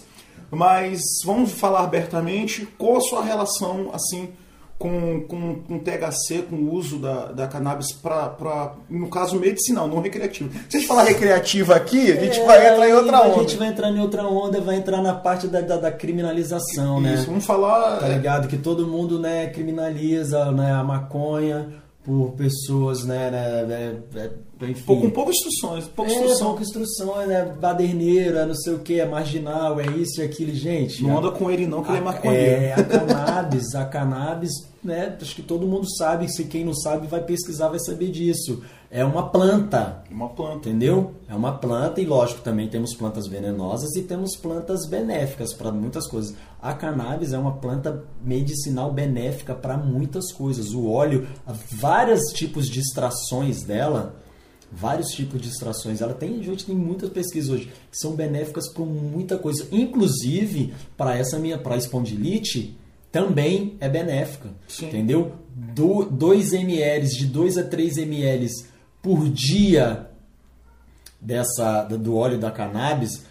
mas vamos falar abertamente qual a sua relação assim com, com, com THC, com o uso da, da cannabis para, no caso, medicinal, não recreativo. Se a gente falar recreativa aqui, a gente vai entrar em outra É, A onda. gente vai entrar em outra onda, vai entrar na parte da, da, da criminalização, né? Isso, vamos falar. Tá ligado? Que todo mundo, né, criminaliza né, a maconha por pessoas, né, né, né, né, enfim. Pouco, com poucas instruções, pouca é, instrução. pouca instrução, né? Baderneiro, é não sei o que, é marginal, é isso e aquilo, gente. Não a- anda com ele não, que ele é a- maconheiro. É, a cannabis, a cannabis, né? Acho que todo mundo sabe, se quem não sabe vai pesquisar, vai saber disso. É uma planta, Uma planta. entendeu? É uma planta e lógico, também temos plantas venenosas e temos plantas benéficas para muitas coisas. A cannabis é uma planta medicinal benéfica para muitas coisas. O óleo, vários tipos de extrações dela, vários tipos de extrações. Ela tem, a gente tem muitas pesquisas hoje que são benéficas para muita coisa, inclusive para essa minha para espondilite também é benéfica, Sim. entendeu? 2 ml de 2 a 3 ml por dia dessa do óleo da cannabis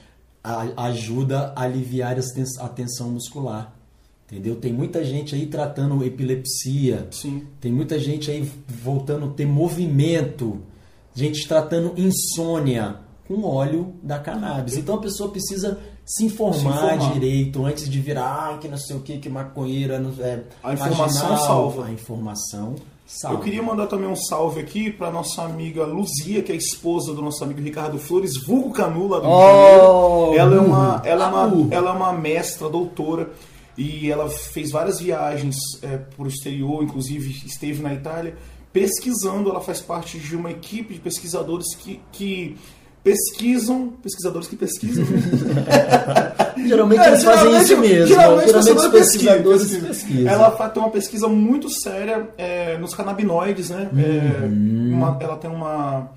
a- ajuda a aliviar a tensão muscular. Entendeu? Tem muita gente aí tratando epilepsia, Sim. tem muita gente aí voltando a ter movimento, gente tratando insônia com óleo da cannabis. Então a pessoa precisa se informar, Se informar. direito antes de virar, ah, que não sei o que, que maconheira, não- é, A informação marginal. salva. A informação salva. Eu queria mandar também um salve aqui para nossa amiga Luzia, que é a esposa do nosso amigo Ricardo Flores, vulgo Canula do Rio Oh, de Janeiro. Ela é uma, ela é uma, ela é uma mestra, doutora, e ela fez várias viagens é, para o exterior, inclusive esteve na Itália, pesquisando. Ela faz parte de uma equipe de pesquisadores que, que pesquisam, pesquisadores que pesquisam, Geralmente É, eles fazem isso mesmo. Geralmente, Geralmente os pesquisadores pesquisadores pesquisam. Ela tem uma pesquisa muito séria é, nos canabinoides, né? É, Uhum. uma- ela tem uma,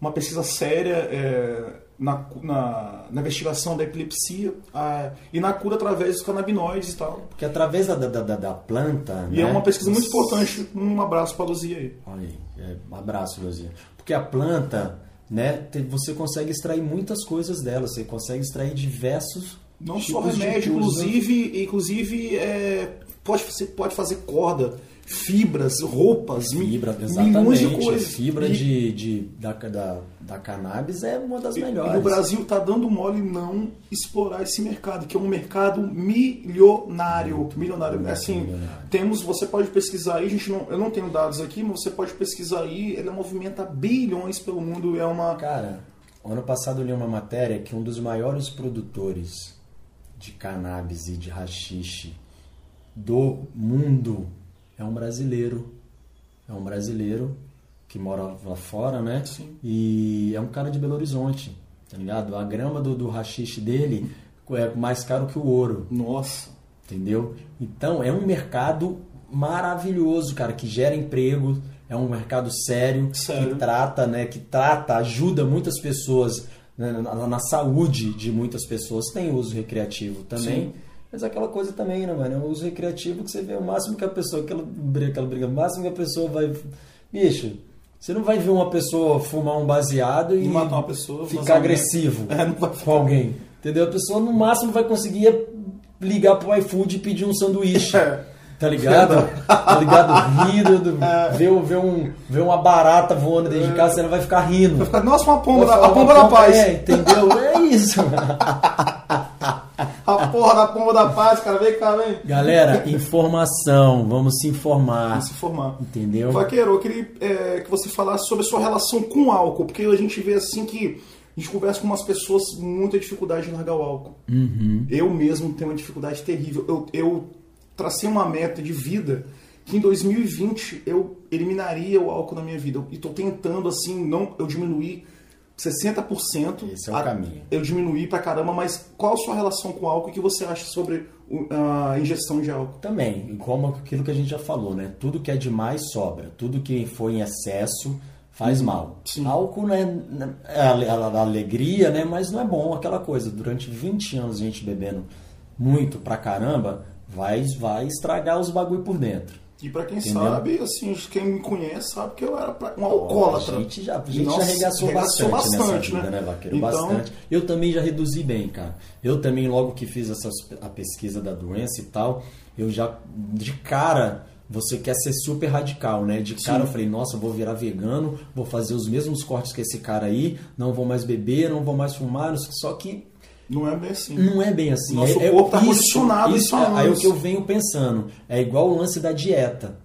uma pesquisa séria é, na, na, na investigação da epilepsia ah, e na cura através dos canabinoides e tal. Porque através da, da, da, da planta. E né, é uma pesquisa muito importante. Um abraço para a Luzia aí. Olha aí, é, um abraço, Luzia. Porque a planta, né, você consegue extrair muitas coisas dela, você consegue extrair diversos. Não só remédio, né? inclusive, inclusive é, pode, você pode fazer corda, fibras, roupas, Fibra, milhões exatamente. de coisas. Fibra E- de, de, da, da, da cannabis é uma das E melhores. o Brasil está dando mole não explorar esse mercado, que é um mercado milionário. Milionário. Assim, milionário. temos, você pode pesquisar aí, a gente não, eu não tenho dados aqui, mas você pode pesquisar aí, ele movimenta bilhões pelo mundo, é uma. Cara, ano passado eu li uma matéria que um dos maiores produtores de cannabis e de rachixe do mundo é um brasileiro. É um brasileiro que mora lá fora, né? Sim. E é um cara de Belo Horizonte, tá ligado? A grama do, do rachixe dele é mais caro que o ouro. Nossa. Entendeu? Então é um mercado maravilhoso, cara, que gera emprego, é um mercado sério, Sério. que trata, né, que trata, ajuda muitas pessoas né, na, na saúde de muitas pessoas. Tem uso recreativo também. Sim. Mas é aquela coisa também, né, mano? É o uso recreativo que você vê o máximo que a pessoa, aquela briga, aquela briga, o máximo que a pessoa vai. Bicho, você não vai ver uma pessoa fumar um baseado e matar uma pessoa. ficar um- agressivo É, com alguém. Entendeu? A pessoa no máximo vai conseguir ligar pro iFood e pedir um sanduíche. É. Tá ligado? Tá ligado? Rindo, do- ver, ver, um, ver uma barata voando dentro de casa, você não vai ficar rindo. Vai ficar, Nossa, uma pomba, Vai a pomba "Uma da paz. É, entendeu? É isso. porra da pomba da paz, cara. Vem cá, vem. Galera, informação. Vamos se informar. Vamos se informar. Entendeu? Vaqueiro, eu queria é, que você falasse sobre a sua relação com o álcool, porque a gente vê assim que a gente conversa com umas pessoas com muita dificuldade em largar o álcool. Uhum. Eu mesmo tenho uma dificuldade terrível. Eu, eu tracei uma meta de vida que em 2020 eu eliminaria o álcool na minha vida. E estou tentando, assim, não eu diminuir 60%. Esse é o a- caminho. Eu diminuí pra caramba, mas qual a sua relação com o álcool e o que você acha sobre a ingestão de álcool? Também, como aquilo que a gente já falou, né? Tudo que é demais sobra. Tudo que foi em excesso faz mal. Sim. Álcool né, é a- alegria, né? Mas não é bom aquela coisa. Durante 20 anos a gente bebendo muito pra caramba, vai, vai estragar os bagulho por dentro. E pra quem Entendeu? sabe, assim, quem me conhece sabe que eu era um alcoólatra. A gente já, a gente nossa, já arregaçou, arregaçou bastante, bastante, nessa vida, né? né, Vaqueiro? Então- Bastante. Eu também já reduzi bem, cara. Eu também, logo que fiz essa, a pesquisa da doença e tal, eu já, de cara, você quer ser super radical, né? De cara eu falei, nossa, eu vou virar vegano, vou fazer os mesmos cortes que esse cara aí, não vou mais beber, não vou mais fumar, só que Não é bem assim. não é bem assim. Nosso é, é- corpo tá isso, condicionado Isso a é, aí é o que eu venho pensando. É igual o lance da dieta.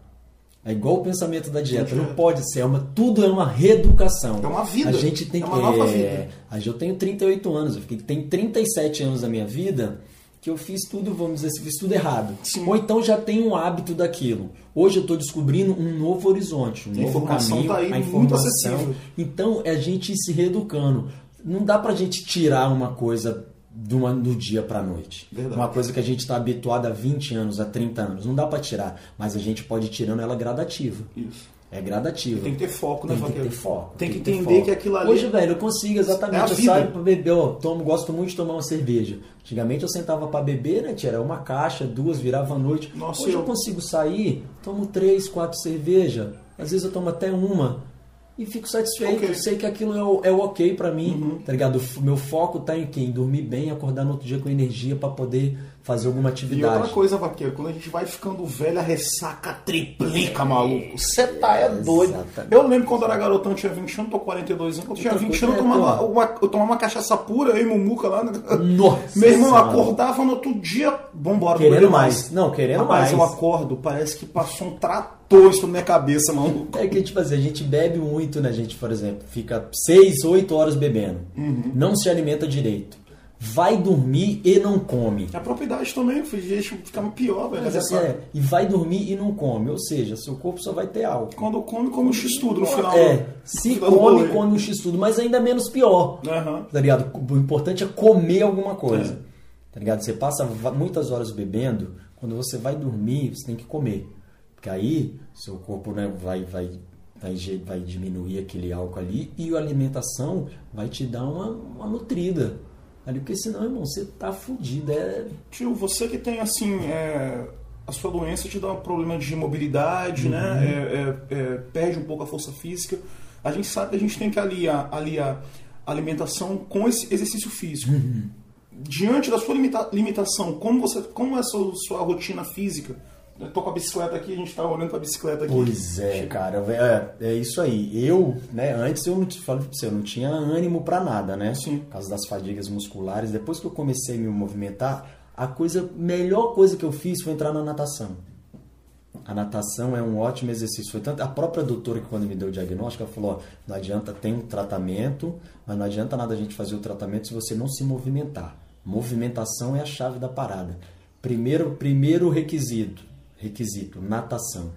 É igual o pensamento da dieta. Não pode ser. É uma, tudo é uma reeducação. É uma vida. A gente tem É que. uma nova é, vida. a gente- Eu tenho 38 anos. Eu fiquei, tem 37 anos da minha vida que eu fiz tudo, vamos dizer, assim, fiz tudo errado. Sim. Ou então já tenho um hábito daquilo. Hoje eu estou descobrindo um novo horizonte, um A novo informação caminho, tá aí a muito informação. acessível. Então é a gente se reeducando. Não dá pra gente tirar uma coisa uma- do dia pra noite. Verdade. Uma coisa que a gente está habituado há 20 anos, há 30 anos. Não dá pra tirar. Mas a gente pode ir tirando ela gradativa. Isso. É gradativa. Tem que ter foco, né, Tem que ter foco. Tem que ter entender foco. que aquilo ali- Hoje, velho, eu consigo É a exatamente. eu vida. saio pra beber, ó, tomo, gosto muito de tomar uma cerveja. Antigamente eu sentava pra beber, né, tia? Era uma caixa, duas, virava à noite. Nossa, Hoje eu... eu- consigo sair, tomo três, quatro cerveja. Às vezes eu tomo até uma. E fico satisfeito. Ok. Uhum. Sei que aquilo é o, é o ok pra mim, tá ligado? O meu foco tá em quê? Em dormir bem, acordar no outro dia com energia pra poder fazer alguma E atividade. outra coisa, Vaqueiro, quando a gente vai ficando velho, a ressaca triplica, maluco. Você tá é doido. Exatamente. Eu lembro quando eu era garotão, eu tinha 20 anos, tô 42 anos. Quando eu tinha Outra 20 coisa anos, eu é, tomava, uma, eu tomava uma cachaça pura, eu e Mumuca lá. né? Nossa Meu irmão, acordava no outro dia, vambora. Querendo beber mais. Não, querendo Rapaz, mais. eu acordo, parece que passou um trator isso na minha cabeça, maluco. É que, tipo assim, a gente bebe muito, né? A gente, por exemplo, fica 6, 8 horas bebendo. Uhum. Não se alimenta direito. Vai dormir e não come. A propriedade também, deixa ficar pior, velho. Mas, a assim, é, e vai dormir e não come. Ou seja, seu corpo só vai ter álcool. Quando come, come um x-tudo no final. É, se final come, come um x-tudo, mas ainda menos pior. Aham. Tá ligado? O importante é comer alguma coisa. Tá ligado? Você passa muitas horas bebendo, quando você vai dormir, você tem que comer. Porque aí seu corpo né, vai, vai, vai, vai diminuir aquele álcool ali e a alimentação vai te dar uma, uma nutrida. Ali, porque senão, irmão, você tá fudido. É... Tio, você que tem assim, é, a sua doença te dá um problema de mobilidade, né? Uhum. É, é, perde um pouco a força física. A gente sabe que a gente tem que aliar, aliar a alimentação com esse exercício físico. Uhum. Diante da sua limita- limitação, como você, como é a sua, sua rotina física? Eu tô com a bicicleta aqui, a gente tá olhando pra bicicleta aqui. Pois é, cara. É, é isso aí. Eu, né, antes eu não te falo pra você, eu não tinha ânimo pra nada, né? Sim. Por causa das fadigas musculares. Depois que eu comecei a me movimentar, a coisa, melhor coisa que eu fiz foi entrar na natação. A natação é um ótimo exercício. Foi tanto a própria doutora que quando me deu o diagnóstico, ela falou, ó, não adianta tem um tratamento, mas não adianta nada a gente fazer o tratamento se você não se movimentar. Movimentação é a chave da parada. Primeiro, primeiro requisito, requisito, natação.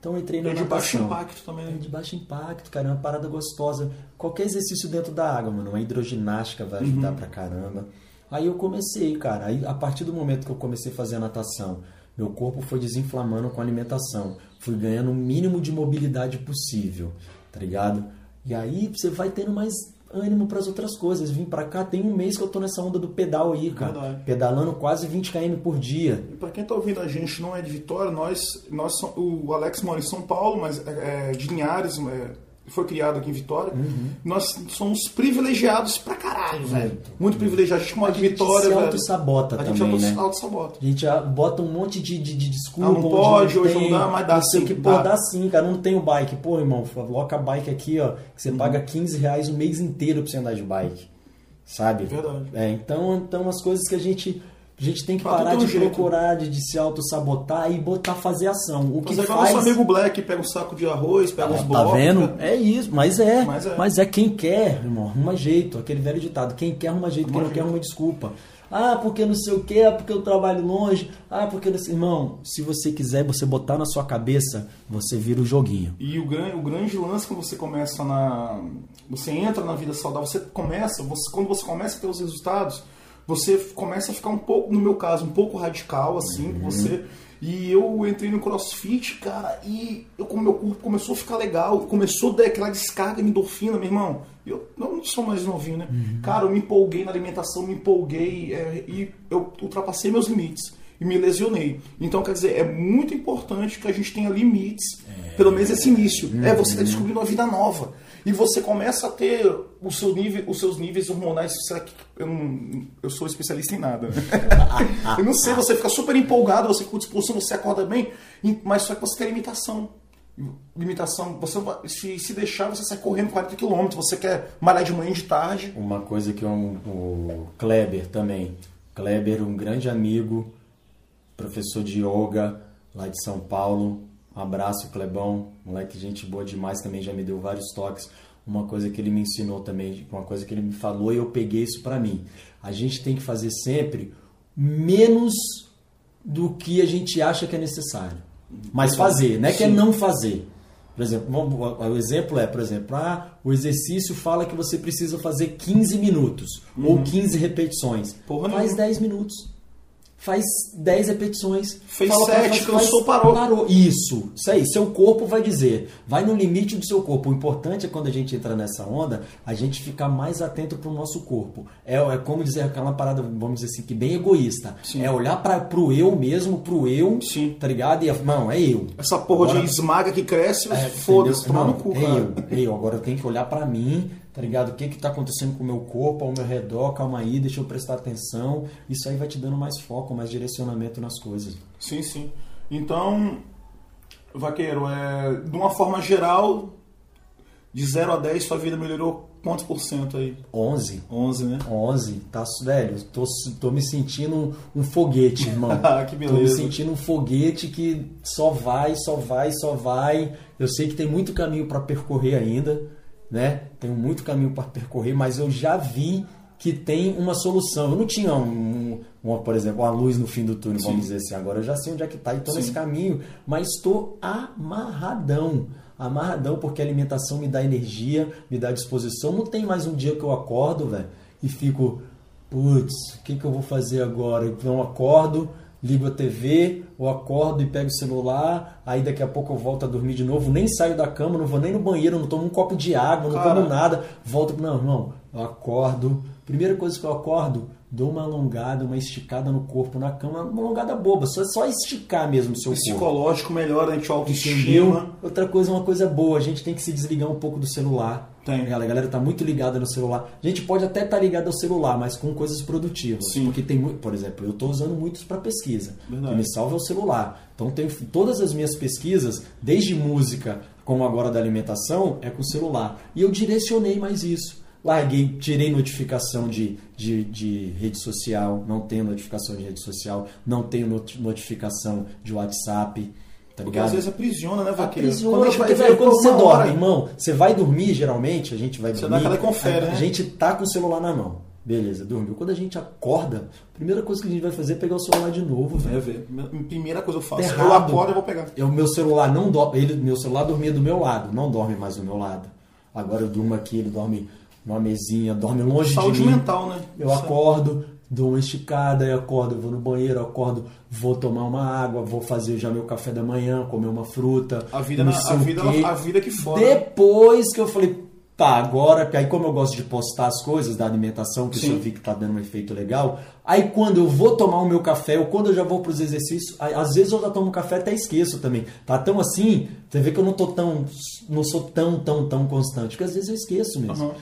Então eu entrei na É de baixo natação. impacto também. É né? de baixo impacto, cara, é uma parada gostosa. Qualquer exercício dentro da água, mano, uma hidroginástica vai ajudar Uhum. pra caramba. Aí eu comecei, cara, aí a partir do momento que eu comecei a fazer a natação, meu corpo foi desinflamando com a alimentação, fui ganhando o mínimo de mobilidade possível, tá ligado? E aí você vai tendo mais ânimo para as outras coisas. Vim pra cá, tem um mês que eu tô nessa onda do pedal aí, cara. Verdade. Pedalando quase 20 km por dia. E para quem tá ouvindo a gente não é de Vitória, nós, nós o Alex mora em São Paulo, mas é, é de Linhares, é, foi criado aqui em Vitória. Uhum. Nós somos privilegiados pra caralho, velho. Muito privilegiados. A gente mora A gente Vitória, se velho. auto-sabota A gente também, né? auto-sabota. A gente bota um monte de, de, de desculpa. Ah, não pode, hoje não tem, dá, mas dá não sim, que, pô, dá. dá sim, cara. Não tem o bike. Pô, irmão, coloca a bike aqui, ó. Que Uhum. você paga 15 reais o mês inteiro pra você andar de bike. Sabe? Verdade. É, então, então as coisas que a gente A gente tem que parar de jeito. procurar, de, de se auto-sabotar e botar fazer ação. O que Mas é igual faz... nosso amigo Black, pega um saco de arroz, pega uns Tá blocos. vendo? fica- É isso, mas é. Mas é. Mas é quem quer, irmão, arruma jeito. Aquele velho ditado: quem quer arruma jeito, quem Arruma não quer jeito. arruma desculpa. Ah, porque não sei o que, ah, porque eu trabalho longe, ah, porque não sei. Irmão, se você quiser você botar na sua cabeça, você vira o joguinho. E o grande, o grande lance quando você começa na. Você entra na vida saudável, você começa, você, quando você começa a ter os resultados, você começa a ficar um pouco, no meu caso, um pouco radical, assim, Uhum. com você. E eu entrei no crossfit, cara, e eu, como meu corpo começou a ficar legal, começou a dar aquela descarga de endorfina, meu irmão. Eu não sou mais novinho, né? Uhum. Cara, eu me empolguei na alimentação, me empolguei é, e eu ultrapassei meus limites e me lesionei. Então, quer dizer, é muito importante que a gente tenha limites, pelo menos esse início. É, você está descobrindo uma vida nova. E você começa a ter o seu nível, os seus níveis hormonais. Será que eu, não, eu sou especialista em nada? né? eu não sei, você fica super empolgado, você fica disposição, você acorda bem, mas só que você tem limitação. Limitação, você se, se deixar, você sai correndo 40 km, você quer malhar de manhã e de tarde. Uma coisa que um, o Kleber também. Kleber, um grande amigo, professor de yoga lá de São Paulo. Um abraço, Clebão. Moleque, gente boa demais também, já me deu vários toques. Uma coisa que ele me ensinou também, uma coisa que ele me falou e eu peguei isso pra mim. A gente tem que fazer sempre menos do que a gente acha que é necessário. Mas fazer, não é que é não fazer. Por exemplo, vamos- o exemplo é, por exemplo, ah, o exercício fala que você precisa fazer 15 minutos ou 15 repetições. Porra faz nenhuma. 10 minutos. Faz 10 repetições. Fez Fala pra- sete, cansou, parou. Parou. Isso. Isso aí. Seu corpo vai dizer. Vai no limite do seu corpo. O importante é quando a gente entra nessa onda, a gente ficar mais atento pro nosso corpo. É, é como dizer aquela parada, vamos dizer assim, que bem egoísta. Sim. É olhar para pro eu mesmo, pro eu, Sim. tá ligado? E, não, é eu. Essa porra Agora- de esmaga que cresce, É, foda-se, Não, no cu, é eu, é eu. Agora eu tenho que olhar pra mim, tá ligado? O que que tá acontecendo com o meu corpo, ao meu redor, calma aí, deixa eu prestar atenção. Isso aí vai te dando mais foco, mais direcionamento nas coisas. Sim, sim. Então, Vaqueiro, é, de uma forma geral, de 0 a 10, sua vida melhorou quantos por cento aí? 11. 11, né? 11, tá, velho, tô, tô me sentindo um, um foguete, irmão. Ah, que Tô me beleza. sentindo um foguete que só vai, só vai, só vai. Eu sei que tem muito caminho para percorrer ainda, né? Tenho muito caminho para percorrer, mas eu já vi que tem uma solução. Eu não tinha, um, uma, por exemplo, uma luz no fim do túnel, vamos Sim. dizer assim. Agora eu já sei onde é que tá e Sim. nesse caminho, mas estou amarradão. Amarradão porque a alimentação me dá energia, me dá disposição. Não tem mais um dia que eu acordo, velho, e fico, putz, o que, que eu vou fazer agora? Então acordo, ligo a TV, ou acordo e pego o celular, aí daqui a pouco eu volto a dormir de novo, nem saio da cama, não vou nem no banheiro, não tomo um copo de água, não Cara. tomo nada, volto. Não, irmão, eu acordo. Primeira coisa que eu acordo, dou uma alongada, uma esticada no corpo, na cama, uma alongada boba, só, só esticar mesmo o seu O corpo. psicológico melhora, a gente Entendeu? autoestima. Outra coisa, uma coisa boa, a gente tem que se desligar um pouco do celular. Tem. A galera tá muito ligada no celular. A gente pode até estar ligado ao celular, mas com coisas produtivas. Sim. Porque tem muito, por exemplo, eu estou usando muitos para pesquisa. Verdade. Que me salva o celular. Então tem todas as minhas pesquisas, desde música como agora da alimentação, é com o celular. E eu direcionei mais isso. Larguei, tirei notificação de, de, de rede social, não tenho notificação de rede social, não tenho not- notificação de WhatsApp. Tá Porque ligado? às vezes aprisiona, né, Vaqueiro? Aprisiona, Quando porque, velho, ver, quando você dorme, hora. irmão, você vai dormir, geralmente, a gente vai Você dormir. dá aquela confere, a, né? a gente tá com o celular na mão. Beleza, dormiu. Quando a gente acorda, a primeira coisa que a gente vai fazer é pegar o celular de novo, velho. É, ver. Primeira coisa que eu faço. Tá eu errado. acordo e vou pegar. Eu, meu celular não dorme. Ele, meu celular dormia do meu lado, não dorme mais do meu lado. Agora eu durmo aqui, ele dorme numa mesinha, dorme longe Saúde de mim. mental, né? Eu Isso é- acordo, dou uma esticada, eu acordo, eu vou no banheiro, eu acordo, vou tomar uma água, vou fazer já meu café da manhã, comer uma fruta. A vida, na- a vida, quê. a vida que fora. Depois que eu falei, tá, agora, que aí como eu gosto de postar as coisas da alimentação, que Sim. eu vi que tá dando um efeito legal, aí quando eu vou tomar o meu café, ou quando eu já vou pros exercícios, aí, às vezes eu já tomo café até esqueço também. Tá tão assim, você vê que eu não tô tão, não sou tão, tão, tão constante, porque às vezes eu esqueço mesmo.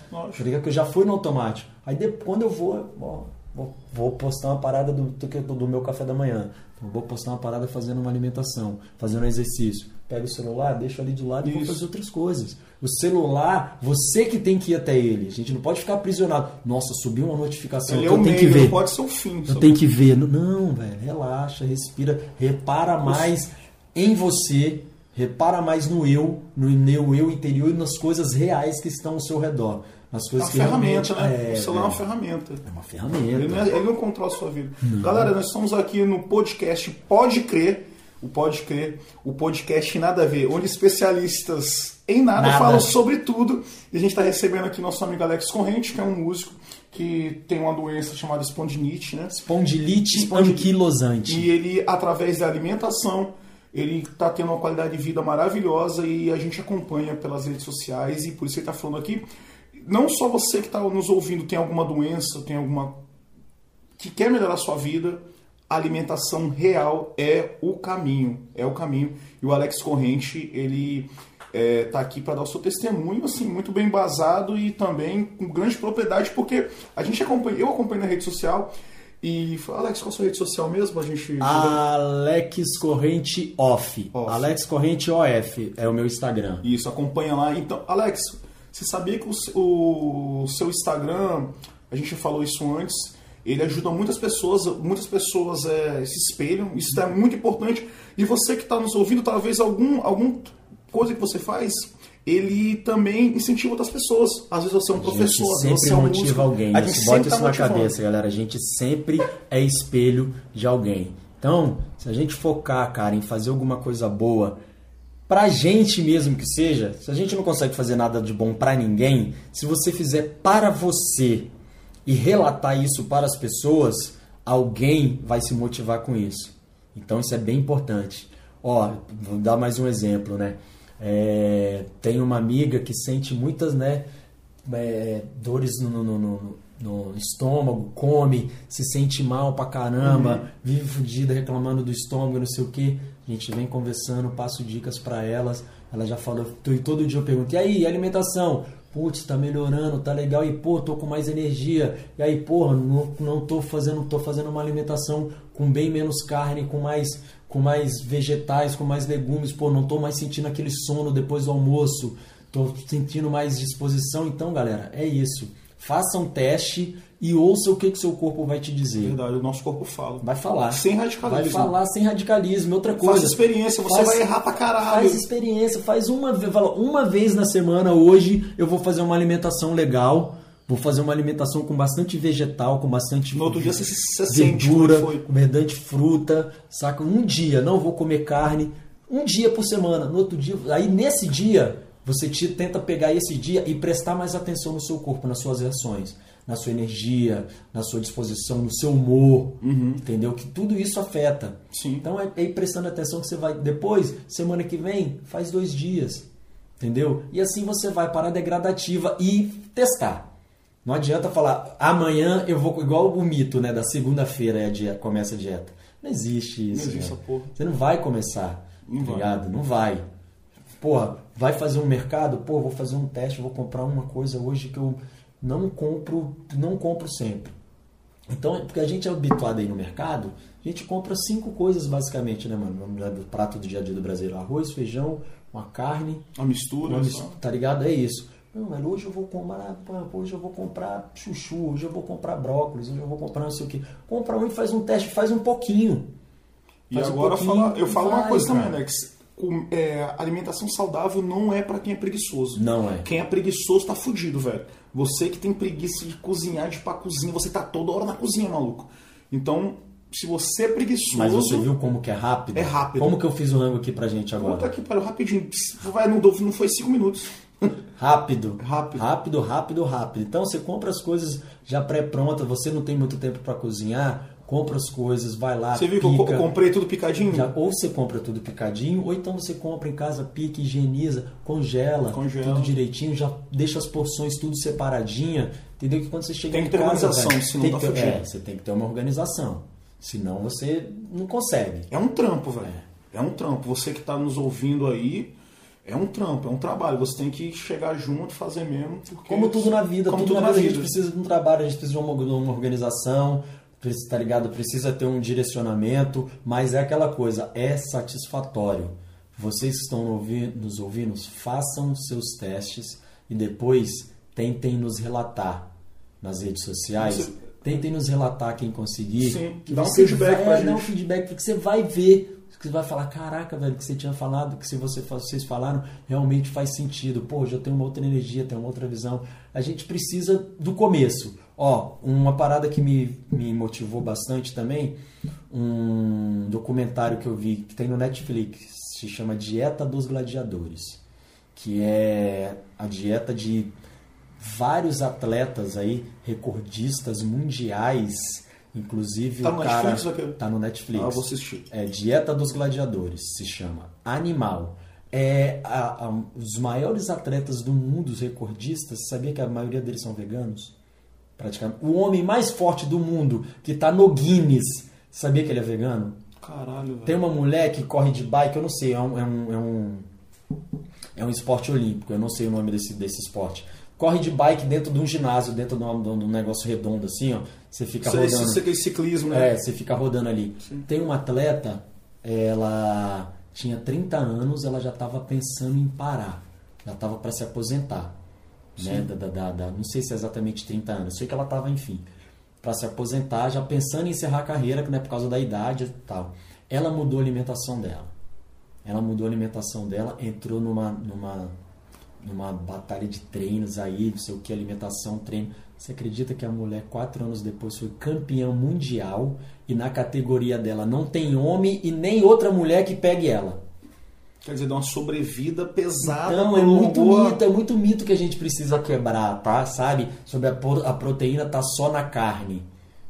Ligado? Que eu já fui no automático. Aí depois, quando eu vou, ó, vou, vou postar uma parada do, do, do meu café da manhã. Então, vou postar uma parada fazendo uma alimentação, fazendo um exercício. pego o celular, deixo ali do lado e vou fazer outras coisas. O celular, você que tem que ir até ele. A gente não pode ficar aprisionado. Nossa, subiu uma notificação, Ele é então o eu tenho meio, que ver. não pode ser o fim. Eu tenho que ver. Não, velho, relaxa, respira, repara mais em você, repara mais no eu, no meu eu interior e nas coisas reais que estão ao seu redor. Nas É coisas uma que ferramenta, realmente- né? É, o celular é uma é, ferramenta. é uma Ele ferramenta. não, é- ele não controla a sua vida. Galera, nós estamos aqui no podcast Pode Crer. O Pode Crer, o podcast Nada a Ver, onde especialistas em nada, Nada. falam sobre tudo. E a gente está recebendo aqui nosso amigo Alex Corrente, que é um músico que tem uma doença chamada espondilite, né? Espondilite Espondilite. anquilosante. E ele, através da alimentação, ele está tendo uma qualidade de vida maravilhosa e a gente acompanha pelas redes sociais e por isso ele está falando aqui. Não só você que está nos ouvindo tem alguma doença, tem alguma que quer melhorar a sua vida, a alimentação real é o caminho, é o caminho. E o Alex Corrente, ele está aqui para dar o seu testemunho, assim, muito bem embasado e também com grande propriedade, porque a gente acompanha, eu acompanho na rede social e fala, Alex, qual a sua rede social mesmo? A gente Alex Corrente Off. Off. Alex Corrente OF é o meu Instagram. Isso, acompanha lá. Então, Alex, você sabia que o, o seu Instagram, a gente falou isso antes, ele ajuda muitas pessoas, muitas pessoas é, se espelham, isso é muito importante. E você que está nos ouvindo, talvez algum, algum coisa que você faz, ele também incentiva outras pessoas. Às vezes você é um professor, às vezes sempre você é um motiva músico. alguém. A gente bota sempre isso tá na motivando. cabeça, galera. A gente sempre é espelho de alguém. Então, se a gente focar, cara, em fazer alguma coisa boa, pra gente mesmo que seja, se a gente não consegue fazer nada de bom pra ninguém, se você fizer para você e relatar isso para as pessoas, alguém vai se motivar com isso. Então isso é bem importante. Ó, vou dar mais um exemplo, né? É, tem uma amiga que sente muitas, né, é, dores no, no- no- no- estômago, come, se sente mal pra caramba, vive fodida reclamando do estômago, não sei o que. A gente vem conversando, passo dicas pra elas. Ela já falou, todo dia eu pergunto, e aí, alimentação? Putz, tá melhorando, tá legal, e pô, tô com mais energia. E aí, porra, não, não tô fazendo, tô fazendo uma alimentação com bem menos carne, com mais com mais vegetais, com mais legumes, pô, não tô mais sentindo aquele sono depois do almoço, tô sentindo mais disposição. Então, galera, é isso. Faça um teste e ouça o que que seu corpo vai te dizer. Verdade, o nosso corpo fala. Vai falar. Sem radicalismo. Vai falar sem radicalismo. Outra coisa. Faça experiência, você Faz- vai errar pra caralho. Faz experiência, faz uma vez, fala, uma vez na semana hoje eu vou fazer uma alimentação legal, vou fazer uma alimentação com bastante vegetal, com bastante No outro dia você, você sente verdura, foi. com bastante fruta, saca? Um dia não vou comer carne, um dia por semana, no outro dia, aí nesse dia você te- tenta pegar esse dia e prestar mais atenção no seu corpo, nas suas reações, na sua energia, na sua disposição, no seu humor, entendeu? Que tudo isso afeta. Uhum. Sim. Então é, é ir prestando atenção que você vai. Depois, semana que vem, faz dois dias. Entendeu? E assim você vai para a degradativa e testar. Não adianta falar, amanhã eu vou. Igual o mito, né? Da segunda-feira é a dieta, começa a dieta. Não existe isso. Não existe né? Você não vai começar. Não tá vai. ligado? Não vai. Porra, vai fazer um mercado? Pô, vou fazer um teste, vou comprar uma coisa hoje que eu não compro, não compro sempre. Então, porque a gente é habituado aí no mercado, a gente compra cinco coisas basicamente, né, mano? Do prato do dia a dia do brasileiro: arroz, feijão, uma carne, A mistura. uma só. mis- tá ligado? É isso. Não, mas hoje eu vou comprar, hoje eu vou comprar chuchu, hoje eu vou comprar brócolis, hoje eu vou comprar não sei o que. Compra um e faz um teste, faz um pouquinho. E Faz um agora pouquinho fala- eu e falo uma coisa também, Alex. É, alimentação saudável não é pra quem é preguiçoso. Não é. Quem é preguiçoso tá fudido, velho. Você que tem preguiça de cozinhar, de ir pra cozinha, você tá toda hora na cozinha, maluco. Então, se você é preguiçoso. Mas você viu como que é rápido? É rápido. Como que eu fiz o rango aqui pra gente agora? Puta que pariu, rapidinho. Vai, não, não foi cinco minutos. Rápido. Rápido. Rápido, rápido, rápido. Então você compra as coisas já pré-prontas, você não tem muito tempo pra cozinhar, compra as coisas, vai lá, Você viu que eu comprei tudo picadinho? Já- ou você compra tudo picadinho, ou então você compra em casa, pica, higieniza, congela, Congela. tudo direitinho, já deixa as porções tudo separadinha, entendeu? Que quando você chega Tem em casa, organização, velho, senão tem tá que ter, fudido. é, você tem que ter uma organização, senão você não consegue. É um trampo, velho. É um trampo. Você que tá nos ouvindo aí, é um trampo, é um trabalho. Você tem que chegar junto, fazer mesmo. Como tudo na vida, Como tudo, na vida, a gente precisa de um trabalho, a gente precisa de uma, de uma organização, tá ligado? Precisa ter um direcionamento, mas é aquela coisa, é satisfatório. vocês que estão nos ouvindo, façam seus testes e depois tentem nos relatar nas redes sociais. Tentem nos relatar quem conseguir. Sim, que dá um feedback vai, pra gente. Dá um feedback, porque você vai ver você vai falar, caraca, velho, que você tinha falado, que se você, vocês falaram, realmente faz sentido. Pô, já tem uma outra energia, tem uma outra visão. A gente precisa do começo. Ó, uma parada que me, me motivou bastante também, um documentário que eu vi, que tem no Netflix, se chama Dieta dos Gladiadores, que é a dieta de vários atletas aí, recordistas mundiais, inclusive tá o cara Netflix, tá no Netflix. Ah, vou assistir. É Dieta dos Gladiadores, se chama. Animal. É a, a, os maiores atletas do mundo, os recordistas, sabia que a maioria deles são veganos? Praticamente. O homem mais forte do mundo, que está no Guinness, sabia que ele é vegano? Caralho, velho. Tem uma mulher que corre de bike, eu não sei, é um, é um, é um, é um esporte olímpico, eu não sei o nome desse, desse esporte corre de bike dentro de um ginásio, dentro de um, de um negócio redondo assim, ó. Você fica Isso, rodando. Isso é ciclismo, né? É, você fica rodando ali. Sim. Tem uma atleta, ela tinha 30 anos, ela já estava pensando em parar. Já estava para se aposentar. Né? Da, da, da, não sei se é exatamente 30 anos, sei que ela estava, enfim, para se aposentar, já pensando em encerrar a carreira, né, por causa da idade e tal. Ela mudou a alimentação dela. Ela mudou a alimentação dela, entrou numa, numa numa batalha de treinos aí, não sei o que, alimentação, treino. Você acredita que a mulher, quatro anos depois, foi campeã mundial e na categoria dela não tem homem e nem outra mulher que pegue ela? Quer dizer, dá uma sobrevida pesada. Então, é muito boa... mito, é muito mito que a gente precisa quebrar, tá? Sabe? Sobre a, a proteína tá só na carne.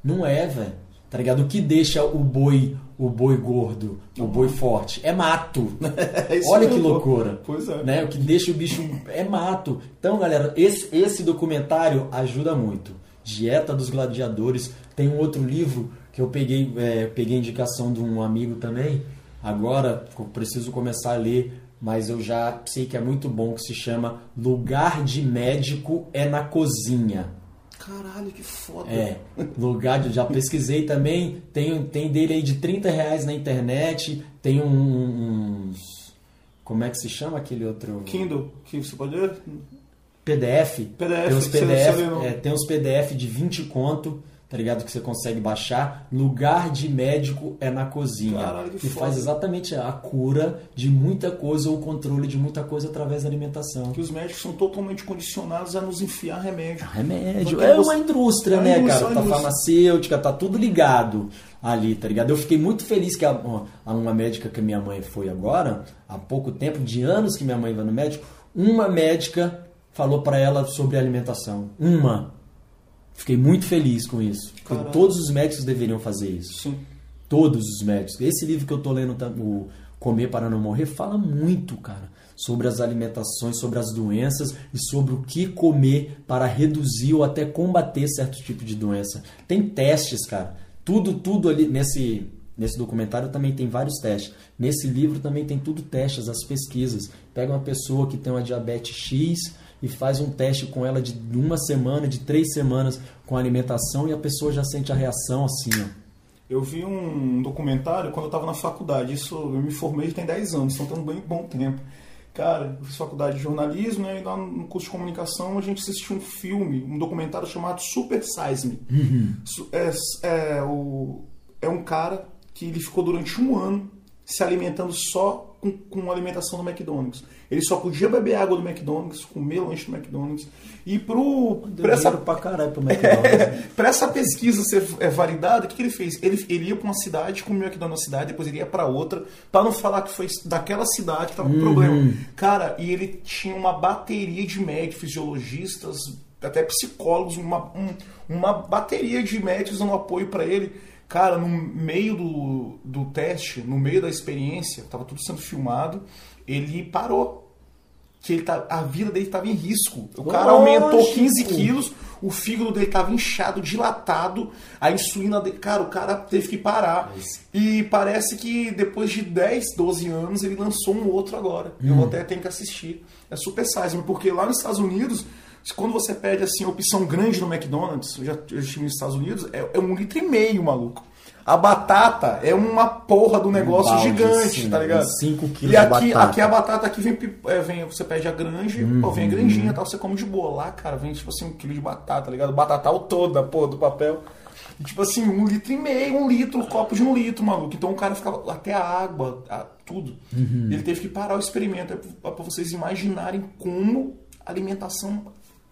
Não é, velho. Tá ligado? O que deixa o boi o boi gordo, o boi forte. É mato. É Olha que loucura. Pois é. Né? O que deixa o bicho é mato. Então, galera, esse, esse documentário ajuda muito. Dieta dos Gladiadores. Tem um outro livro que eu peguei, é, peguei indicação de um amigo também. Agora, preciso começar a ler, mas eu já sei que é muito bom, que se chama Lugar de Médico é na Cozinha Caralho, que foda. É, lugar de, já pesquisei também, tem, tem dele aí de 30 reais na internet, tem um, uns. Como é que se chama aquele outro? Kindle, que você pode ler? PDF. PDF, tem uns PDF, é, tem uns PDF de 20 conto tá ligado? Que você consegue baixar. Lugar de médico é na cozinha. Caralho, que, que faz exatamente a cura de muita coisa ou o controle de muita coisa através da alimentação. Que os médicos são totalmente condicionados a nos enfiar remédio. Remédio. Porque é você... uma indústria, é né, indústria, cara? Tá farmacêutica, tá tudo ligado ali, tá ligado? Eu fiquei muito feliz que a, uma médica que minha mãe foi agora, há pouco tempo, de anos que minha mãe vai no médico, uma médica falou para ela sobre alimentação. Uma Fiquei muito feliz com isso. Todos os médicos deveriam fazer isso. Sim. Todos os médicos. Esse livro que eu tô lendo, o Comer para Não Morrer, fala muito, cara, sobre as alimentações, sobre as doenças e sobre o que comer para reduzir ou até combater certo tipo de doença. Tem testes, cara. Tudo, tudo ali nesse Nesse documentário também tem vários testes. Nesse livro também tem tudo testes, as pesquisas. Pega uma pessoa que tem uma diabetes X, e faz um teste com ela de uma semana, de três semanas com alimentação e a pessoa já sente a reação assim, ó. Eu vi um documentário quando eu estava na faculdade. Isso eu me formei tem 10 anos, então tem um bem bom tempo. Cara, eu fiz faculdade de jornalismo né, e lá no curso de comunicação a gente assistiu um filme, um documentário chamado Super Size Me. Uhum. É, é, o, é um cara que ele ficou durante um ano se alimentando só com, com alimentação do McDonald's. Ele só podia beber água do McDonald's, comer lanche do McDonald's. E pro. Pra essa, pra caralho pro McDonald's. É, pra essa pesquisa ser é, validada, o que, que, ele fez? Ele, ele ia pra uma cidade, comia McDonald's na cidade, depois ele ia pra outra, para não falar que foi daquela cidade que tava com uhum. problema. Cara, e ele tinha uma bateria de médicos, fisiologistas, até psicólogos, uma, um, uma bateria de médicos dando apoio para ele Cara, no meio do, do teste, no meio da experiência, estava tudo sendo filmado, ele parou. Que ele tá, a vida dele estava em risco. O cara Lógico. aumentou 15 quilos, o fígado dele estava inchado, dilatado, a insulina dele. Cara, o cara teve que parar. E parece que depois de 10, 12 anos ele lançou um outro agora. Hum. Eu até tenho que assistir. É super size, porque lá nos Estados Unidos quando você pede assim, opção grande no McDonald's, eu já, eu estive nos Estados Unidos, é, é, um litro e meio, maluco. A batata é uma porra do negócio balde, gigante, sim, tá ligado? 5 quilos E aqui, de batata. aqui a batata aqui vem, é, vem você pede a grande, pô, vem a Uhum. grandinha, tal, você come de boa. Lá, cara, vem tipo assim um quilo de batata, tá ligado? Batatal toda, pô, do papel. E, tipo assim, um litro e meio, um litro, um copo de um litro, maluco. Então o cara ficava até a água, a- tudo. Uhum. Ele teve que parar o experimento. É pra pra vocês imaginarem como a alimentação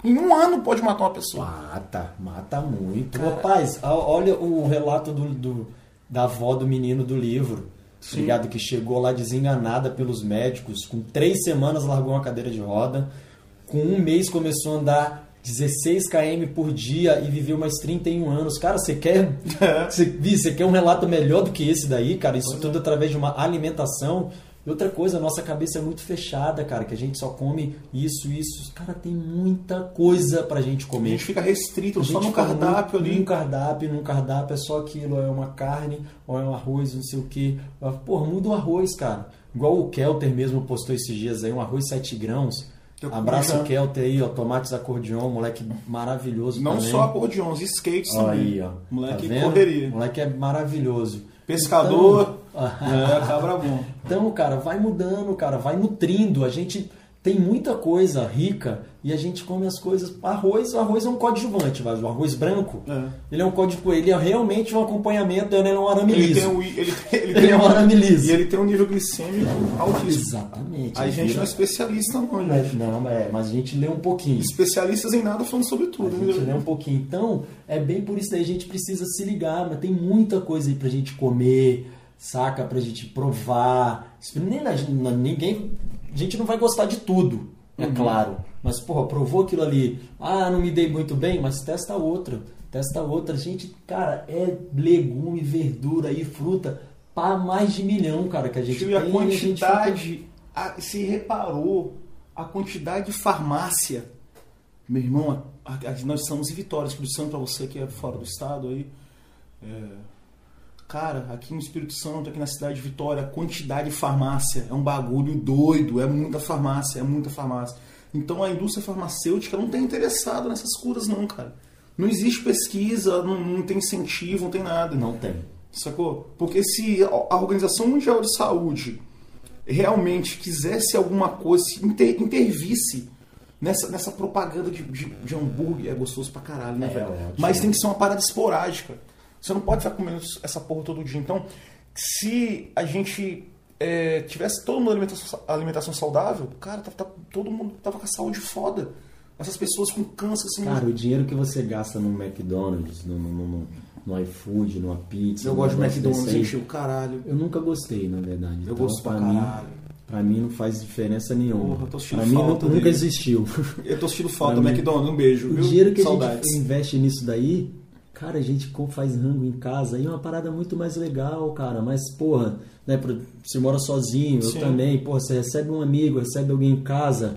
em um ano pode matar uma pessoa. Mata, mata muito. Rapaz, a- olha o relato do, do- da avó do menino do livro. Ligado? Que chegou lá desenganada pelos médicos. Com três semanas largou uma cadeira de roda. Com um mês começou a andar 16 km por dia e viveu mais 31 anos. Cara, você quer. Você, você quer um relato melhor do que esse daí, cara? Isso tudo através de uma alimentação. E outra coisa, a nossa cabeça é muito fechada, cara, que a gente só come isso, isso. Cara, tem muita coisa pra gente A comer. gente fica restrito A só no cardápio muito ali. Num cardápio, num cardápio é só aquilo, ou é uma carne, ou é um arroz, não sei o que. Pô, muda o arroz, cara. Igual o Kelter mesmo postou esses dias aí, um arroz 7 grãos. Eu Abraço já. o Kelter aí, ó, tomates acordeon, moleque maravilhoso Não também. só acordeões, skates Ó também. aí, ó. Moleque Tá correria. Moleque é maravilhoso. Pescador. Então- é, cabra bom. Então, cara, vai mudando, cara, vai nutrindo. A gente tem muita coisa rica e a gente come as coisas. Arroz, o arroz é um coadjuvante, mas o arroz branco, É. ele é um código, ele é realmente um acompanhamento, ele é um arame Ele liso. tem, um, ele, ele, Ele tem é um arame liso. E ele tem um nível glicêmico altíssimo. Exatamente. A gente vira- não é especialista não. Não, é, mas a gente lê um pouquinho. Especialistas em nada falando sobre A tudo. gente né? lê um pouquinho. Então, é bem por isso aí a gente precisa se ligar, mas tem muita coisa aí pra gente comer, saca? Pra gente provar. Ninguém. A gente não vai gostar de tudo, é claro. Mas, porra, provou aquilo ali. Ah, não me dei muito bem, mas testa outra. Testa outra. Gente, cara, é legume, verdura e fruta para mais de milhão, cara, que a gente Tio, e a tem. e gente fica- quantidade, a- se reparou a quantidade de farmácia. Meu irmão, a- a- nós estamos em Vitória, Santo, para você que é fora do estado aí. É, cara, aqui no Espírito Santo, aqui na cidade de Vitória, a quantidade de farmácia é um bagulho doido, é muita farmácia, é muita farmácia. Então a indústria farmacêutica não está interessada nessas curas, não, cara. Não existe pesquisa, não, não tem incentivo, não tem nada. Não tem. Sacou? Porque se a Organização Mundial de Saúde realmente quisesse alguma coisa, se inter- intervisse nessa, nessa propaganda de, de, de hambúrguer, é gostoso pra caralho, né, É, velho? ótimo. Mas tem que ser uma parada esporádica. Você não pode ficar comendo essa porra todo dia. Então, se a gente é, tivesse todo mundo alimentação, alimentação saudável, cara, tá, tá- todo mundo tava com a saúde foda. Essas pessoas com câncer, assim. Cara, o dinheiro que você gasta no McDonald's, no, no, no, no iFood, numa pizza. eu gosto de McDonald's, gente, o caralho. Eu nunca gostei, na verdade. Eu Então, gosto pra mim, caralho. pra mim não faz diferença nenhuma. Porra, pra mim nunca dele. existiu. Eu tô sentindo falta Pra do McDonald's, um beijo. O viu? dinheiro que Saudades. a gente investe nisso daí, cara, a gente faz rango em casa aí é uma parada muito mais legal, cara. Mas, porra, né, você mora sozinho, eu Sim. também, porra, você recebe um amigo, recebe alguém em casa.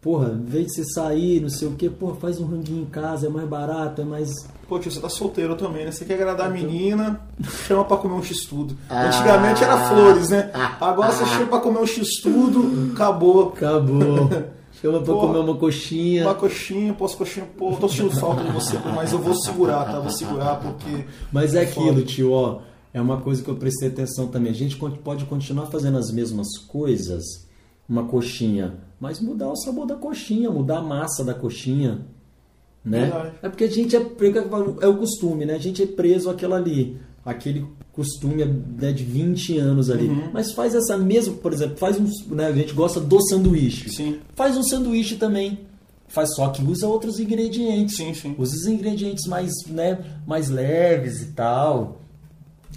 Porra, em vez de você sair, não sei o que, porra, faz um ranguinho em casa, é mais barato, é mais. Pô, tio, você tá solteiro também, né? Você quer agradar a menina, chama pra comer um x-tudo. Ah. Antigamente era flores, né? Agora você chama pra comer um x-tudo, acabou. Acabou. Chama pra Porra. comer uma coxinha. Uma coxinha, posso coxinha, pô, eu tô sentindo falta de você, mas eu vou segurar, tá? Vou segurar porque. Mas é foda. aquilo, tio, ó. É uma coisa que eu prestei atenção também. A gente pode continuar fazendo as mesmas coisas, uma coxinha, mas mudar o sabor da coxinha, mudar a massa da coxinha. Né? Verdade. É porque a gente é, é o costume, né? A gente é preso àquela ali. Aquele costume né, de 20 anos ali. Uhum. Mas faz essa mesma, por exemplo, faz um. Né, a gente gosta do sanduíche. Sim. Faz um sanduíche também. Faz só que usa outros ingredientes. Sim, sim. Usa os ingredientes mais, né, mais leves e tal.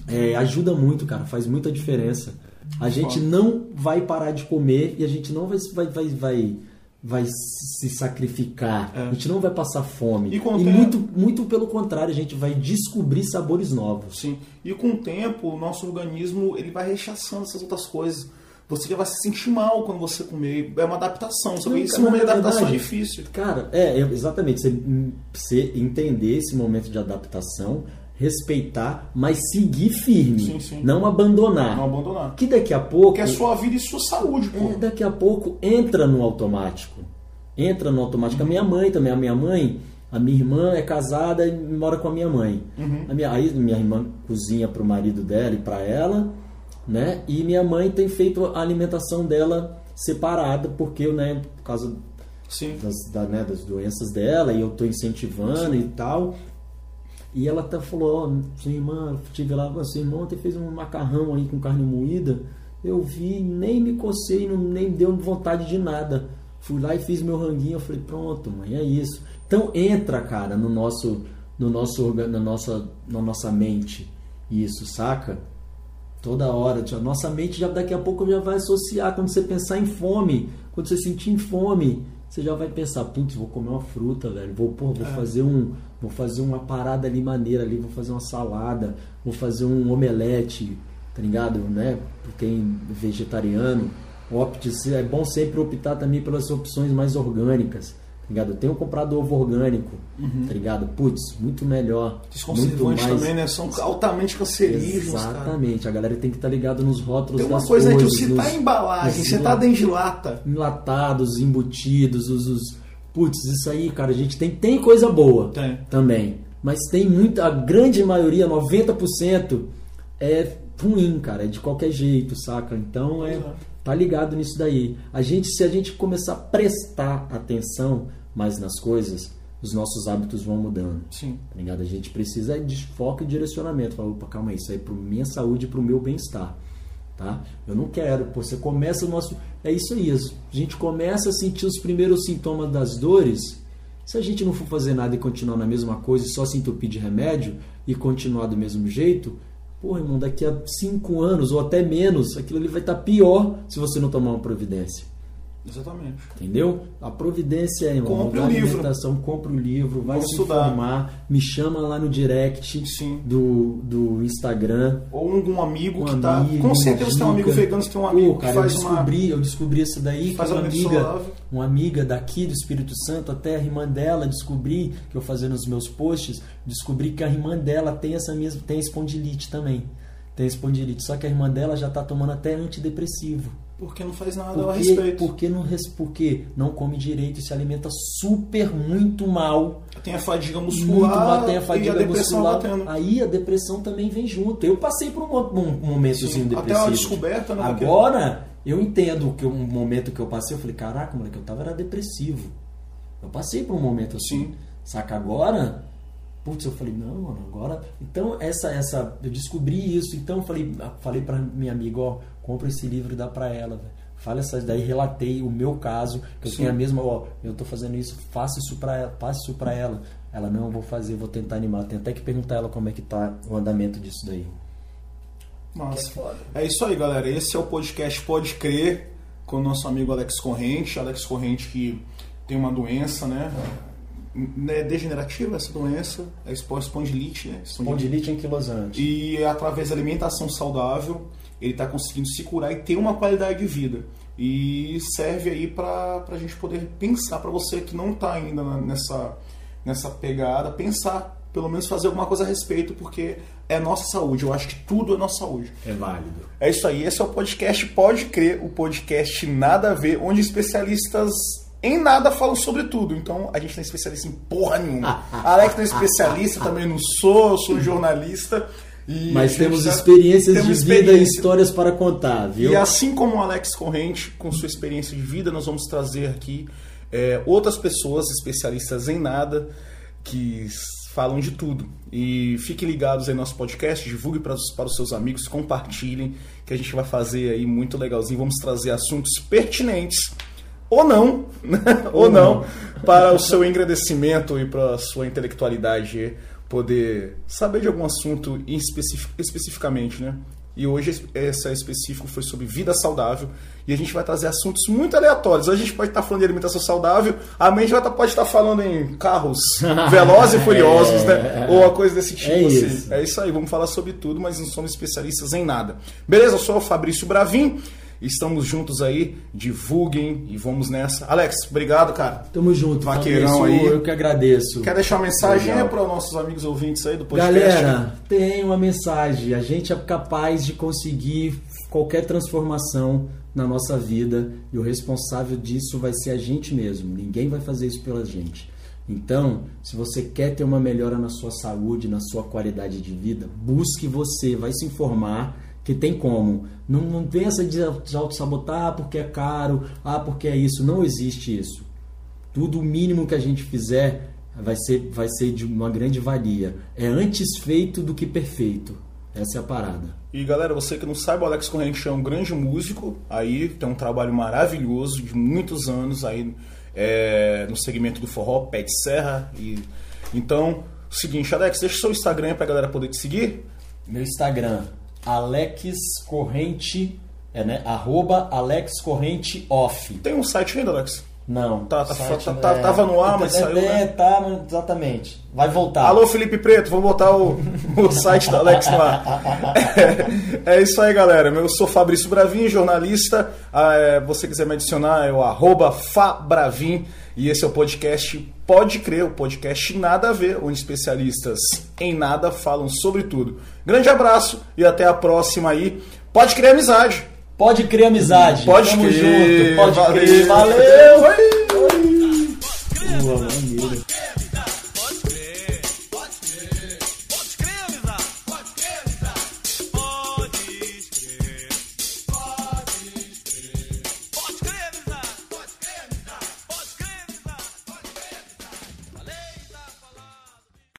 É, ajuda muito, cara. Faz muita diferença. A gente não vai parar de comer e a gente não vai, vai, vai, vai, vai se sacrificar. É. A gente não vai passar fome. E e tempo- muito, muito pelo contrário, a gente vai descobrir sabores novos. Sim. E com o tempo, o nosso organismo ele vai rechaçando essas outras coisas. Você já vai se sentir mal quando você comer. É uma adaptação. Só que esse momento de adaptação é difícil. Cara, é, é, exatamente. Você, você entender esse momento de adaptação, respeitar, mas seguir firme. Sim, sim. Não abandonar. Não abandonar. Que daqui a pouco. Porque é sua vida e sua saúde, pô. É, daqui a pouco entra no automático. Entra no automático. A minha mãe também, a minha mãe, A minha irmã é casada e mora com a minha mãe. Uhum. A minha, aí minha irmã cozinha para o marido dela e para ela, né? E minha mãe tem feito a alimentação dela separada, porque, né, por causa Sim. das, da, né, das doenças dela e eu tô incentivando e tal. E ela até falou, ó, sua irmã, tive lá, sua irmã ontem fez um macarrão aí com carne moída. Eu vi, nem me cocei, não, nem deu vontade de nada. Fui lá e fiz meu ranguinho, eu falei, pronto, mãe, é isso. Então entra, cara, no nosso, no nosso, na nossa, na nossa mente isso, saca? Toda hora, a nossa mente já daqui a pouco já vai associar quando você pensar em fome, quando você sentir fome, você já vai pensar, putz, vou comer uma fruta, velho, vou, pô, vou É. fazer um, vou fazer uma parada ali maneira ali, vou fazer uma salada, vou fazer um omelete, tá ligado, né? Quem é vegetariano, opte, é bom sempre optar também pelas opções mais orgânicas, ligado? Eu tenho comprado ovo orgânico, tá ligado? Putz, muito melhor, Os muito conservantes mais também, né? São altamente cancerígenos, cara. Exatamente, a galera tem que estar ligado nos rótulos Tem uma das coisa, né? Que coisas, você tá nos em embalagem, você tá dentro de lata. enlatados, embutidos, os, os putz, isso aí, cara, a gente tem tem coisa boa Tem. também, mas tem muita, a grande maioria, 90% é ruim, cara, é de qualquer jeito, saca? Então é é. Tá ligado nisso daí. A gente se a gente começar a prestar atenção mais nas coisas, os nossos hábitos vão mudando. Sim. Tá ligado? A gente precisa de foco e direcionamento. Fala, opa, calma aí, isso aí é pro minha saúde e pro meu bem-estar. Tá? Eu não quero, pô, você começa o nosso. É isso aí, a gente começa a sentir os primeiros sintomas das dores. Se a gente não for fazer nada e continuar na mesma coisa e só se entupir de remédio e continuar do mesmo jeito, pô, irmão, daqui a cinco anos ou até menos, aquilo ali vai estar pior se você não tomar uma providência. Exatamente. Entendeu? A providência é irmão, Compre o livro. compra o livro, vai Vamos se estudar. informar, me chama lá no direct Sim. do, do Instagram. Ou algum amigo Um que tá. amigo, Com certeza você tem um amigo vegano, você tem um amigo Pô, cara, que faz eu uma. descobri, eu descobri isso daí, Faz uma amiga, uma amiga daqui do Espírito Santo, até a irmã dela, descobri que eu fazendo os meus posts, descobri que a irmã dela tem essa mesma, tem espondilite também. Tem espondilite, só que a irmã dela já tá tomando até antidepressivo. Porque não faz nada a Porque, respeito. porque, não, porque não come direito e se alimenta super muito mal. Tem a fadiga Muito muscular mal, tem a fadiga a depressão muscular. batendo. Aí a depressão também vem junto. Eu passei por um, um momentozinho Sim, depressivo. Até uma descoberta, né? Agora, eu entendo que um momento que eu passei, eu falei, caraca, moleque, eu tava era depressivo. Eu passei por um momento assim. Sim. Saca agora? Putz, eu falei, não, mano, agora. Então, essa, essa. Eu descobri isso. Então, eu falei, falei pra minha amiga, ó, compra esse livro e dá pra ela, velho. Fala essas daí, relatei o meu caso, que eu Sim. tenho a mesma, ó, eu tô fazendo isso, faça isso pra ela, passe isso pra ela. Ela, não, eu vou fazer, vou tentar animar. Tem até que perguntar ela como é que tá o andamento disso daí. Massa. É foda. É isso aí, galera. Esse é o podcast Pode Crer com o nosso amigo Alex Corrente. Alex Corrente que tem uma doença, né? É degenerativa essa doença, é espo- espondilite, né? Espondilite anquilosante. E através da alimentação saudável, ele está conseguindo se curar e ter uma qualidade de vida. E serve aí para a gente poder pensar, para você que não está ainda nessa, nessa pegada, pensar, pelo menos fazer alguma coisa a respeito, porque é nossa saúde. Eu acho que tudo é nossa saúde. É válido. É isso aí, esse é o podcast Pode Crer, o podcast Nada a Ver, onde especialistas em nada falam sobre tudo. Então a gente não é especialista em porra nenhuma. Alex não é especialista, também não sou, eu sou jornalista. E Mas temos tá- experiências temos de vida e histórias para contar, viu? E assim como o Alex Corrente, com sua experiência de vida, nós vamos trazer aqui é, outras pessoas especialistas em nada que falam de tudo. E fiquem ligados aí no nosso podcast, divulgue para os, para os seus amigos, compartilhem, que a gente vai fazer aí muito legalzinho. Vamos trazer assuntos pertinentes ou não, né? ou Ou não, não. para o seu engrandecimento e para a sua intelectualidade poder saber de algum assunto especific- especificamente, né? E hoje esse específico foi sobre vida saudável e a gente vai trazer assuntos muito aleatórios. Hoje a gente pode estar falando de alimentação saudável, amanhã a gente vai tá- pode estar falando em carros velozes e furiosos, né? Ou uma coisa desse tipo. É assim. isso. É isso aí, vamos falar sobre tudo, mas não somos especialistas em nada. Beleza? Eu sou o Fabrício Bravin, estamos juntos aí, divulguem e vamos nessa. Alex, obrigado, cara. Tamo junto, Vaqueirão aí. Eu que agradeço. Quer deixar uma mensagem para os nossos amigos ouvintes aí do podcast? Galera, tem uma mensagem. A gente é capaz de conseguir qualquer transformação na nossa vida e o responsável disso vai ser a gente mesmo. Ninguém vai fazer isso pela gente. Então, se você quer ter uma melhora na sua saúde, na sua qualidade de vida, busque você, vai se informar que tem como. Não, não pensa de auto-sabotar porque é caro, ah, porque é isso. Não existe isso. Tudo o mínimo que a gente fizer vai ser, vai ser de uma grande valia. É antes feito do que perfeito. Essa é a parada. E galera, você que não sabe, o Alex Corrente é um grande músico, aí tem um trabalho maravilhoso de muitos anos aí é, no segmento do forró, pé de serra. E, então, seguinte, Alex, deixa o seu Instagram pra galera poder te seguir. Meu Instagram, Alex Corrente, é né? Arroba Alex Corrente Off. Tem um site ainda, Alex? Não. Tá, tá, tá, tá, é, tava no ar, mas é, saiu. É, né? tá, exatamente. Vai voltar. Alô, Felipe Preto, vou botar o, o site da Alex ar. É, é, isso aí, galera. Eu sou Fabrício Bravin, jornalista. Ah, é, você quiser me adicionar, é o arroba Fabravin. E esse é o podcast Pode Crer, o podcast Nada a Ver, onde especialistas em nada falam sobre tudo. Grande abraço e até a próxima aí. Pode crer amizade. Pode crer amizade. Pode Tamo crer. junto. Pode valeu. crer. Valeu. Valeu.